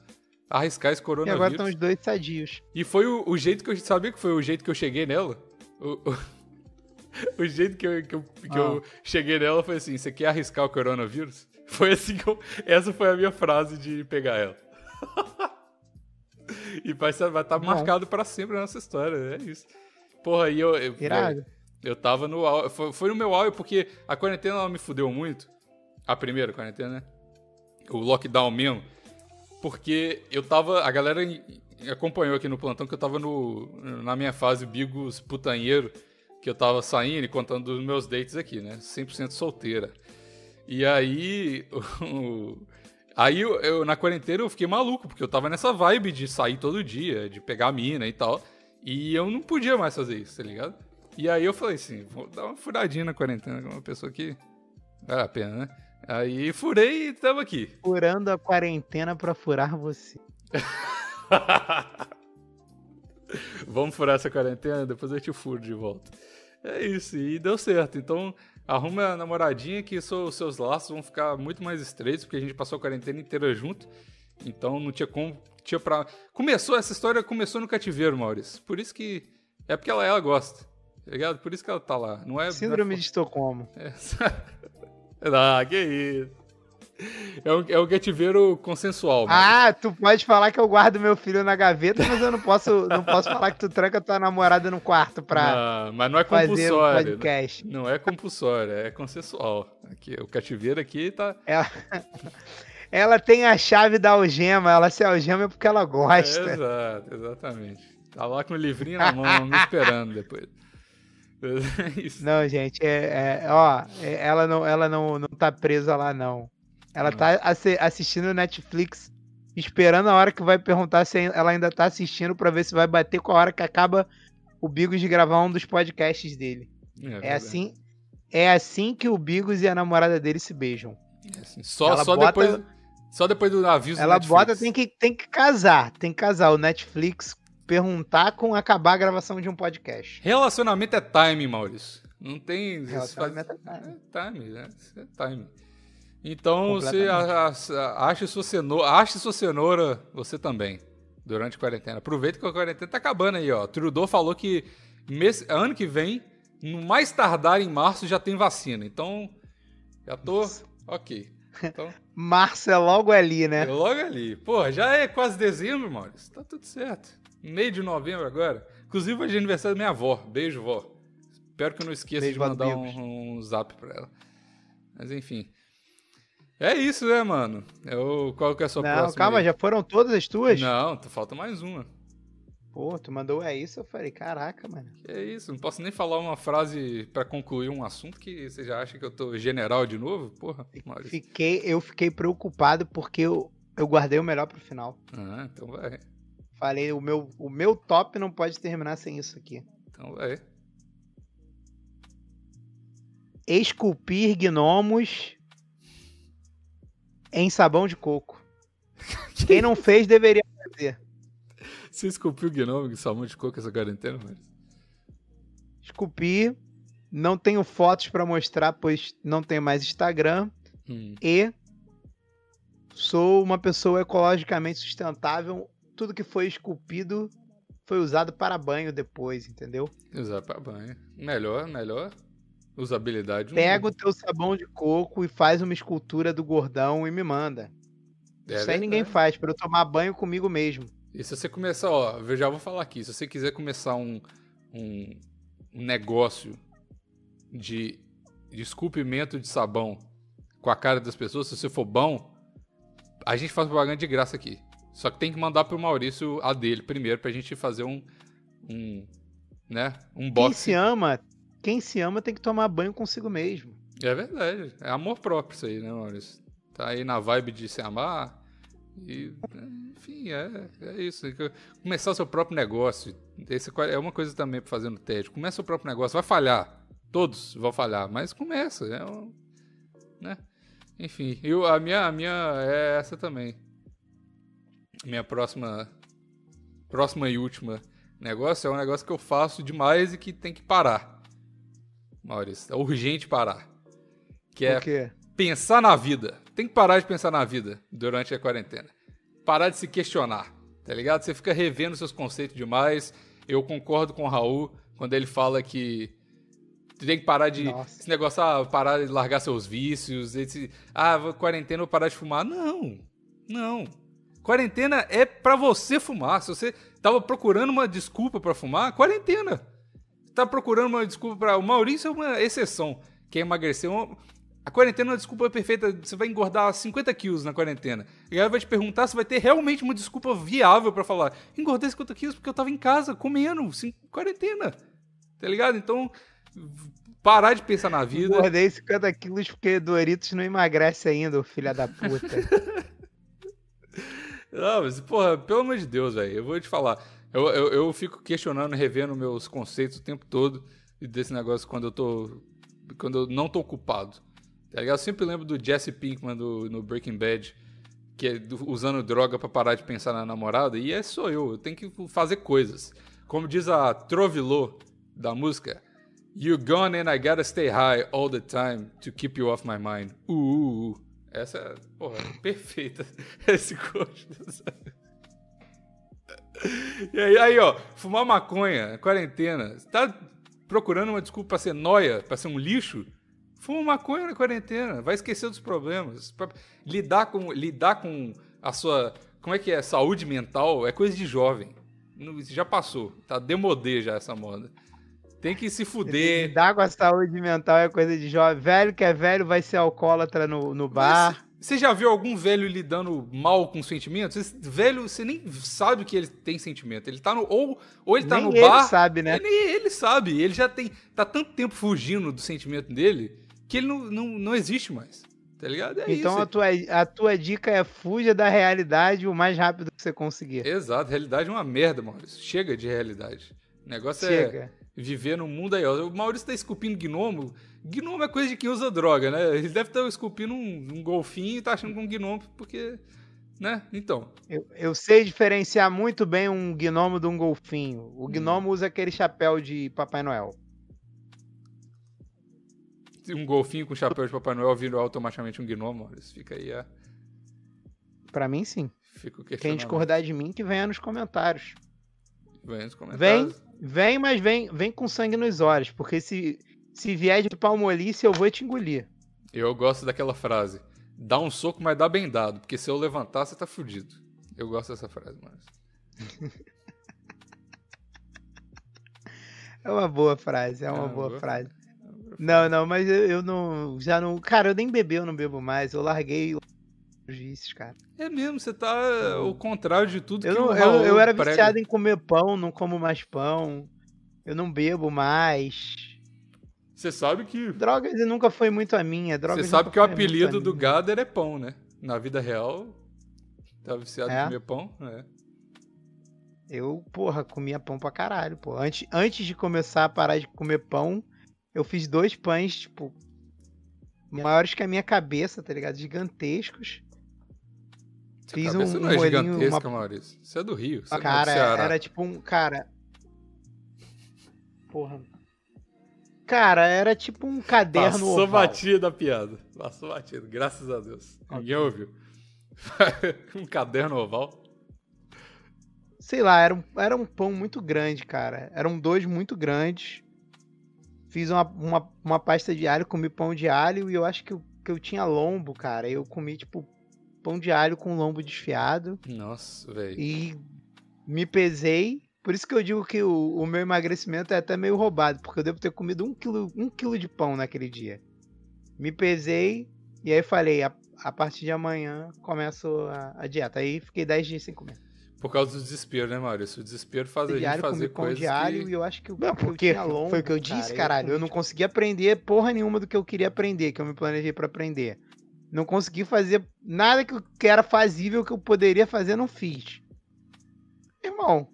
arriscar esse E coronavírus. agora estão os dois sadios. E foi o, o jeito que eu sabia que foi o jeito que eu cheguei nela. O, o, o jeito que, eu, que, eu, que eu cheguei nela foi assim: você quer arriscar o coronavírus? Foi assim que eu. Essa foi a minha frase de pegar ela. e vai estar vai tá marcado pra sempre na nossa história, é isso. Porra, aí eu. eu Irado. eu tava no foi, foi no meu auge porque a quarentena ela me fudeu muito. A primeira quarentena, né? O lockdown mesmo. Porque eu tava. A galera acompanhou aqui no plantão que eu tava no, na minha fase Bigos putanheiro. Que eu tava saindo e contando dos meus dates aqui, né? 100% solteira. E aí. o- aí eu, eu, na quarentena eu fiquei maluco, porque eu tava nessa vibe de sair todo dia, de pegar a mina e tal. E eu não podia mais fazer isso, tá ligado? E aí eu falei assim, vou dar uma furadinha na quarentena com uma pessoa que vale a pena, né? Aí furei e tamo aqui. Furando a quarentena pra furar você. Vamos furar essa quarentena, depois eu te furo de volta. É isso, e deu certo. Então, arruma a namoradinha que so- os seus laços vão ficar muito mais estreitos, porque a gente passou a quarentena inteira junto. Então não tinha como. Tinha pra... Começou, essa história começou no cativeiro, Maurício. Por isso que. É porque ela, ela gosta. Tá ligado? Por isso que ela tá lá. Não é. Síndrome não de Estocolmo. é... ah, que isso. É um, é um cativeiro consensual. mano. Ah, tu pode falar que eu guardo meu filho na gaveta, mas eu não posso, não posso falar que tu tranca tua namorada no quarto pra Não, mas não é compulsório. né? podcast. Não é compulsório, é consensual. Aqui, o cativeiro aqui tá. Ela, ela tem a chave da algema, ela se algema porque ela É, gosta. exato, exatamente. Tá lá com o livrinho na mão, me esperando depois. É. Não, gente, é, é- ó, é- ela não, ela não, não tá presa lá não. Ela tá assi- assistindo Netflix, esperando a hora que vai perguntar se ela ainda tá assistindo pra ver se vai bater com a hora que acaba o Bigos de gravar um dos podcasts dele. É verdade. assim, é assim que o Bigos e a namorada dele se beijam. É assim. Só, ela só, bota- depois, só depois do aviso do Ela Netflix. bota, tem que, tem que casar, tem que casar. O Netflix perguntar com acabar a gravação de um podcast. Relacionamento é time, Maurício. Não tem. Relacionamento é time. É time, né? É time. Então você Completamente. a- a- ache sua cenoura, ache sua cenoura você também durante a quarentena. Aproveita que a quarentena tá acabando aí, ó. Trudeau falou que mês, ano que vem, no mais tardar em março já tem vacina. Então já tô ok. Então Março é logo ali, é né? logo ali. Pô, já é quase dezembro, Maurício. Tá tudo certo. Meio de novembro agora. Inclusive hoje é aniversário da minha avó. Beijo, vó. Espero que eu não esqueça Beijo, de mandar um, um zap pra ela. Mas enfim. É isso, né, mano? Eu, qual que é a sua Não, próxima? calma, aí? já foram todas as tuas? Não, falta mais uma. Pô, tu mandou é isso? Eu falei, caraca, mano. Que é isso, não posso nem falar uma frase pra concluir um assunto que você já acha que eu tô general de novo? Porra, Maurício. Fiquei, eu fiquei preocupado porque eu, eu guardei o melhor pro final. Ah, então vai. Falei, o meu, o meu top não pode terminar sem isso aqui. Então vai. Esculpir gnomos em sabão de coco. Quem não fez deveria fazer. Você esculpiu o gnome de salmão de coco essa quarentena, Maurício? Esculpir. Não tenho fotos pra mostrar, pois não tenho mais Instagram. Hum. E sou uma pessoa ecologicamente sustentável. Tudo que foi esculpido foi usado para banho depois, entendeu? Usar pra banho. Melhor, melhor usabilidade. Pega o teu sabão de coco e faz uma escultura do gordão e me manda. É Isso aí ninguém verdade. faz, pra eu tomar banho comigo mesmo. E se você começar, ó, eu já vou falar aqui, se você quiser começar um, um, um negócio de, de esculpimento de sabão com a cara das pessoas, se você for bom, a gente faz propaganda de graça aqui. Só que tem que mandar pro Maurício a dele primeiro pra gente fazer um. um né? Um box. Quem se ama, quem se ama tem que tomar banho consigo mesmo. É verdade. É amor próprio isso aí, né, Maurício? Tá aí na vibe de se amar. E, enfim, é, é isso. Começar o seu próprio negócio. Esse é uma coisa também para fazer no TED. Começa o próprio negócio. Vai falhar. Todos vão falhar, mas começa. É um, né? Enfim, eu, a, minha, a minha é essa também. Minha próxima. Próxima e última negócio é um negócio que eu faço demais e que tem que parar. Maurício, é urgente parar. Que é pensar na vida. Tem que parar de pensar na vida durante a quarentena. Parar de se questionar, tá ligado? Você fica revendo seus conceitos demais. Eu concordo com o Raul quando ele fala que tem que parar de. Nossa. Esse negócio, ah, parar de largar seus vícios. Esse, ah, quarentena, vou parar de fumar. Não, não. Quarentena é para você fumar. Se você tava procurando uma desculpa para fumar, quarentena. Tá procurando uma desculpa para. O Maurício é uma exceção. Quer emagrecer. A quarentena é uma desculpa perfeita. Você vai engordar 50 quilos na quarentena. E aí vai te perguntar se vai ter realmente uma desculpa viável para falar: engordei 50 quilos porque eu tava em casa, comendo, sim, quarentena. Tá ligado? Então, parar de pensar na vida. Engordei 50 quilos porque Doritos não emagrece ainda, filha da puta. não, mas, porra, pelo amor de Deus, velho, eu vou te falar. Eu, eu, eu fico questionando, revendo meus conceitos o tempo todo desse negócio quando eu tô. Quando eu não tô ocupado. Tá ligado? Eu sempre lembro do Jesse Pinkman do, no Breaking Bad, que é do, usando droga para parar de pensar na namorada, e é sou eu, eu tenho que fazer coisas. Como diz a Trovilô da música, You gone and I gotta stay high all the time to keep you off my mind. Uh, uh, uh. Essa é, porra, perfeita. Esse coach. E aí, aí, ó, fumar maconha, quarentena. Tá procurando uma desculpa pra ser noia, pra ser um lixo? Fuma maconha na quarentena, vai esquecer dos problemas. Lidar com, lidar com a sua. Como é que é? Saúde mental é coisa de jovem. Já passou, tá demodê já essa moda. Tem que se fuder. Lidar com a saúde mental é coisa de jovem. Velho que é velho vai ser alcoólatra no, no bar. Você já viu algum velho lidando mal com sentimentos? Esse velho, você nem sabe que ele tem sentimento. Ele tá no. Ou, ou ele tá nem no ele bar. sabe, né? Nem ele sabe. Ele já tem. Tá tanto tempo fugindo do sentimento dele que ele não, não, não existe mais. Tá ligado? É então isso. A, tua, a tua dica é fuja da realidade o mais rápido que você conseguir. Exato, realidade é uma merda, Maurício. Chega de realidade. O negócio é Chega. é viver no mundo aí. Ó. O Maurício tá esculpindo gnomo. Gnomo é coisa de quem usa droga, né? Ele deve estar esculpindo um, um golfinho e tá achando que é um gnomo, porque. Né? Então. Eu, eu, sei diferenciar muito bem um gnomo de um golfinho. O hum. gnomo hum. usa aquele chapéu de Papai Noel um golfinho com chapéu de Papai Noel vindo automaticamente um gnomo, isso fica aí a. Pra mim, sim. Quem discordar de mim, que venha nos comentários. Venha nos comentários. Vem, vem, mas vem, vem com sangue nos olhos, porque se, se vier de palmolice, eu vou te engolir. Eu gosto daquela frase. Dá um soco, mas dá bem dado, porque se eu levantar, você tá fudido. Eu gosto dessa frase, mas. é uma boa frase, é uma, é boa, boa frase. Não, não, mas eu, eu, não. Já não. Cara, eu nem bebi, eu não bebo mais. Eu larguei os vícios, cara. É mesmo, você tá o contrário de tudo eu que não, eu, eu era prega. viciado em comer pão, não como mais pão. Eu não bebo mais. Você sabe que. Drogas nunca foi muito a minha. Drogas Você sabe que o apelido do Gader é pão, né? Na vida real, tá viciado é? em comer pão, é. Eu, porra, comia pão pra caralho, pô. Antes, antes de começar a parar de comer pão, eu fiz dois pães, tipo, maiores que a minha cabeça, tá ligado? Gigantescos. Fiz um, um não é molinho, gigantesca, uma... Maurício. Você é do Rio. Você cara, é do era tipo um. Cara. Porra. Cara, era tipo um caderno Passou oval. batida a piada. Passou batida, graças a Deus. Okay. Ninguém ouviu. um caderno oval. Sei lá, era um, era um pão muito grande, cara. Eram dois muito grandes. Fiz uma, uma, uma pasta de alho, comi pão de alho e eu acho que eu, que eu tinha lombo, cara. Eu comi, tipo, pão de alho com lombo desfiado. Nossa, velho. E me pesei, Por isso que eu digo que o, o meu emagrecimento é até meio roubado, porque eu devo ter comido um quilo, um quilo de pão naquele dia. Me pesei e aí falei, a, a partir de amanhã começo a, a dieta. Aí fiquei 10 dias sem comer. Por causa do desespero, né, Maurício? O desespero faz a gente diário, fazer pão coisas diário que... e eu acho que o Não, que eu porque tinha longo, foi o que eu cara, disse, eu caralho. Eu não consegui aprender porra nenhuma do que eu queria aprender, que eu me planejei pra aprender. Não consegui fazer nada que, eu- que era fazível que eu poderia fazer, não fiz. Irmão,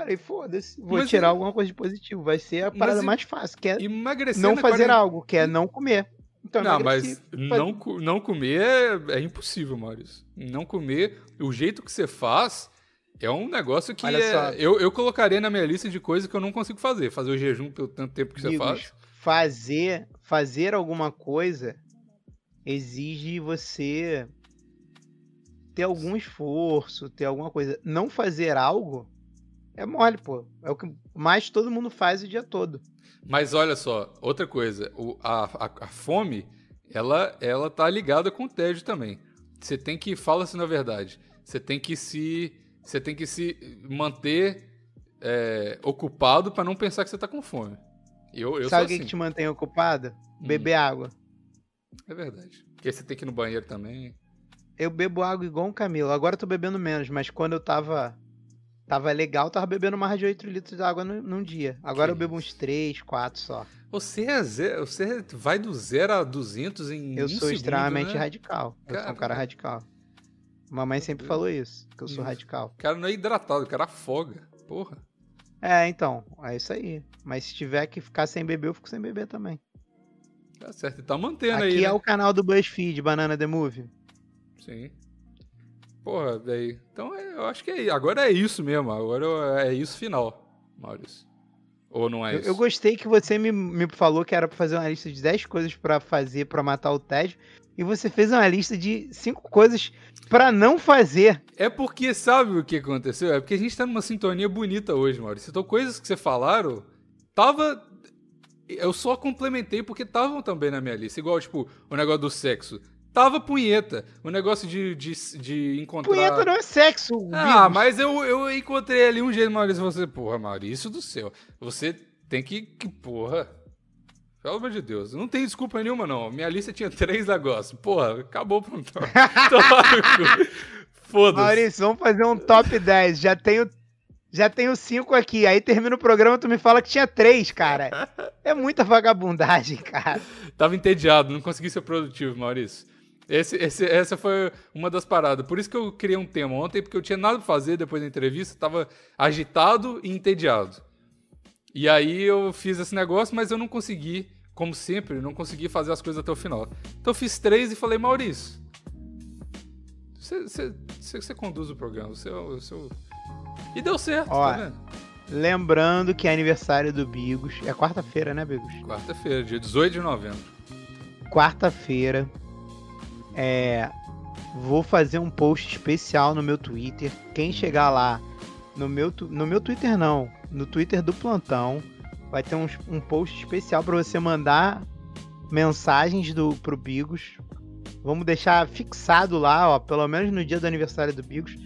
falei, foda-se, vou Mas tirar e- alguma coisa de positivo. Vai ser a Mas parada e- mais fácil, que é Emagrecer não fazer quarentena- algo, que é não comer. Então, Não, mas não, não comer é, é impossível, Maurício. Não comer, o jeito que você faz é um negócio que é- eu, eu colocaria na minha lista de coisas que eu não consigo fazer. Fazer o jejum pelo tanto tempo que você Amigos, faz. fazer, fazer alguma coisa exige você ter algum esforço, ter alguma coisa. Não fazer algo é mole, pô. É o que mais todo mundo faz o dia todo. Mas olha só, outra coisa, o- a, a- a fome, ela, ela tá ligada com o tédio também. Você tem que, fala-se na verdade, você tem que se, você tem que se manter é, ocupado para não pensar que você tá com fome. Eu, eu Sabe o que, assim. que te mantém ocupado? Hum. Beber água. É verdade. Porque você tem que ir no banheiro também. Eu bebo água igual um camelo. Agora eu tô bebendo menos, mas quando eu tava tava legal, tava bebendo mais de 8 litros de água num, num dia. Agora Que eu bebo uns 3, 4 só. Você é zero, você vai do zero a 200 em Eu um sou segundo, extremamente né? radical. Eu sou um cara radical. Mamãe sempre falou isso, que eu sou Isso. radical. O cara não é hidratado, o cara afoga. Porra. É, então, é isso aí. Mas se tiver que ficar sem beber, eu fico sem beber também. Tá certo. E tá mantendo Aqui aí, é né? o canal do BuzzFeed, Banana The Movie. Sim. Porra, daí. Então é, eu acho que é, agora é isso mesmo. Agora é isso final, Maurício. Ou não é Eu, isso? eu gostei que você me, me falou que era pra fazer uma lista de 10 coisas pra fazer pra matar o tédio. E você fez uma lista de 5 coisas pra não fazer. É porque sabe o que aconteceu? É porque a gente tá numa sintonia bonita hoje, Maurício. Então coisas que você falaram, tava. Eu só complementei porque estavam também na minha lista. Igual, tipo, o negócio do sexo. Tava punheta. O negócio de, de, de encontrar. Punheta não é sexo. Ah, Bigos. mas eu, eu encontrei ali um jeito, Maurício, você, porra, Maurício do céu, você tem que, que porra, pelo amor de Deus, não tem desculpa nenhuma não, minha lista tinha três negócios, porra, acabou o plantão, foda-se. Maurício, vamos fazer um top 10. Já tenho. Já tenho 5 aqui. Aí termina o programa, tu me fala que tinha 3, cara. É muita vagabundagem, cara. Tava entediado, não consegui ser produtivo, Maurício. Esse, esse- essa foi uma das paradas. Por isso que eu criei um tema ontem, porque eu tinha nada pra fazer depois da entrevista, tava agitado e entediado. E aí eu fiz esse negócio, mas eu não consegui, como sempre, não consegui fazer as coisas até o final. Então eu fiz três e falei, Maurício, você, você, você, você conduz o programa, você, é o- você... é o- E deu certo, Ó, tá vendo? Lembrando que é aniversário do Bigos. É quarta-feira, né, Bigos? Quarta-feira, dia 18 de novembro. Quarta-feira. É. Vou fazer um post especial no meu Twitter. Quem chegar lá no meu, no meu Twitter não, no Twitter do plantão, vai ter uns- um post especial para você mandar mensagens do pro Bigos. Vamos deixar fixado lá, ó, pelo menos no dia do aniversário do Bigos,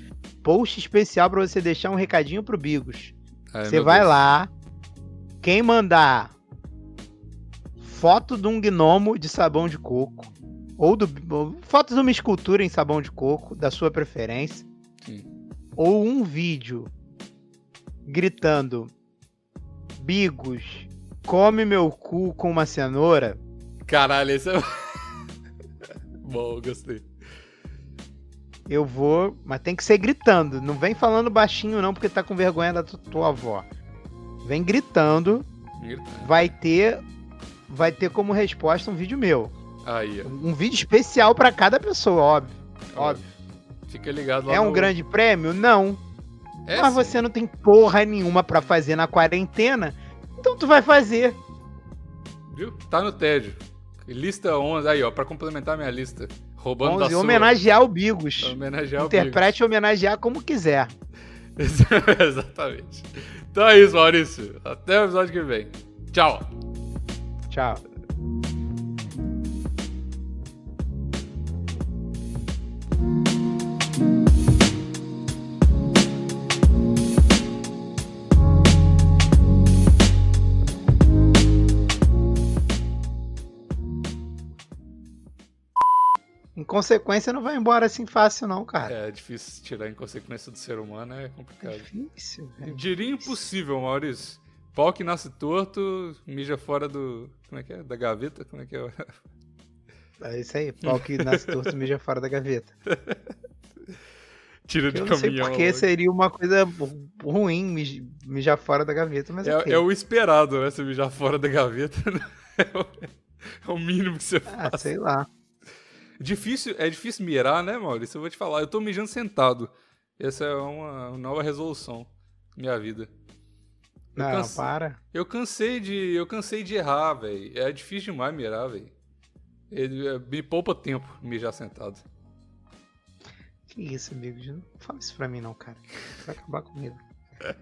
post especial para você deixar um recadinho pro Bigos. Ai, Você vai Deus. lá, quem mandar foto de um gnomo de sabão de coco, ou do ou foto de uma escultura em sabão de coco, da sua preferência, Sim. ou um vídeo gritando Bigos, come meu cu com uma cenoura, Caralho, esse é. Bom, gostei. eu vou. Mas tem que ser gritando. Não vem falando baixinho, não, porque tá com vergonha da tu- tua avó. Vem gritando, vai ter. Vai ter como resposta um vídeo meu. Aí, ó. Um vídeo especial pra cada pessoa, óbvio. Óbvio. Fica ligado lá É um no- grande prêmio? Não. É, Mas sim. você não tem porra nenhuma pra fazer na quarentena. Então tu vai fazer. Viu? Tá no tédio. Lista 11. Aí, ó, pra complementar minha lista. Roubando da 11, sua. homenagear o Bigos. Homenagear o Interprete e homenagear como quiser. Bigos. Exatamente. Então é isso, Maurício. Até o episódio que vem. Tchau. Tchau. Inconsequência não vai embora assim fácil, não, cara. É, difícil tirar a inconsequência do ser humano, é complicado. Difícil, velho. Diria impossível, Maurício. Pau que nasce torto, mija fora do. Como é que é? Da gaveta? Como é que é? É isso aí, pau que nasce torto mija fora da gaveta. Tira de Eu não sei caminhão. porque logo. seria uma coisa ru- ruim mij- mijar fora da gaveta, mas é, ok. é o esperado, né? Você mijar fora da gaveta. É o, é o mínimo que você Ah, faz. sei lá. Difícil, é difícil mirar, né, Maurício? Eu vou te falar. Eu tô mijando sentado. Essa é uma nova resolução minha vida. Eu Não, canse- para. Eu cansei de, eu cansei de errar, velho. É difícil demais mirar, velho. Ele é, me poupa tempo mijar sentado. Que isso, amigo? Não fala isso pra mim, não, cara. Vai acabar comigo.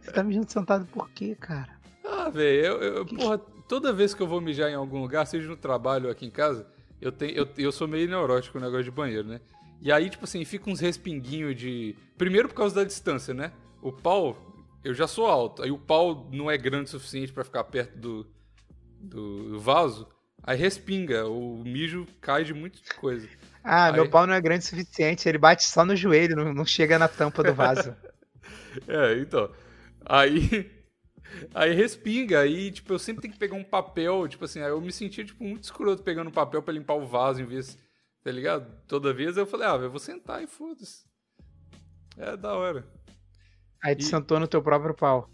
Você tá mijando sentado por quê, cara? Ah, velho, eu, eu- porra, toda vez que eu vou mijar em algum lugar, seja no trabalho ou aqui em casa, eu, tenho, eu, eu sou meio neurótico com o negócio de banheiro, né? E aí, tipo assim, fica uns respinguinhos de. Primeiro por causa da distância, né? O pau, eu já sou alto, aí o pau não é grande o suficiente pra ficar perto do, do, do vaso, aí respinga, o mijo cai de muita coisa. Ah, Aí- meu pau não é grande o suficiente, ele bate só no joelho, não, não chega na tampa do vaso. É, então. Aí. Aí respinga, aí, tipo, eu sempre tenho que pegar um papel, tipo assim, aí eu me sentia, tipo, muito escroto pegando um papel pra limpar o vaso em vez, tá ligado? Toda vez eu falei, ah, eu vou sentar e foda-se. É da hora. Aí tu E- sentou no teu próprio pau.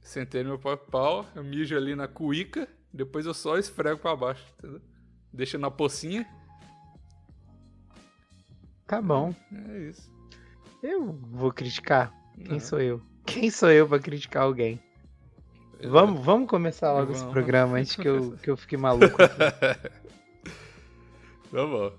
Sentei no meu próprio pau, eu mijo ali na cuíca, depois eu só esfrego pra baixo, entendeu? Deixa na pocinha, Tá bom. é isso. Eu vou criticar. Quem Não. sou eu? Quem sou eu pra criticar alguém? Vamos, vamos começar logo esse Vamos. programa antes que eu, que eu fique maluco. Tá bom.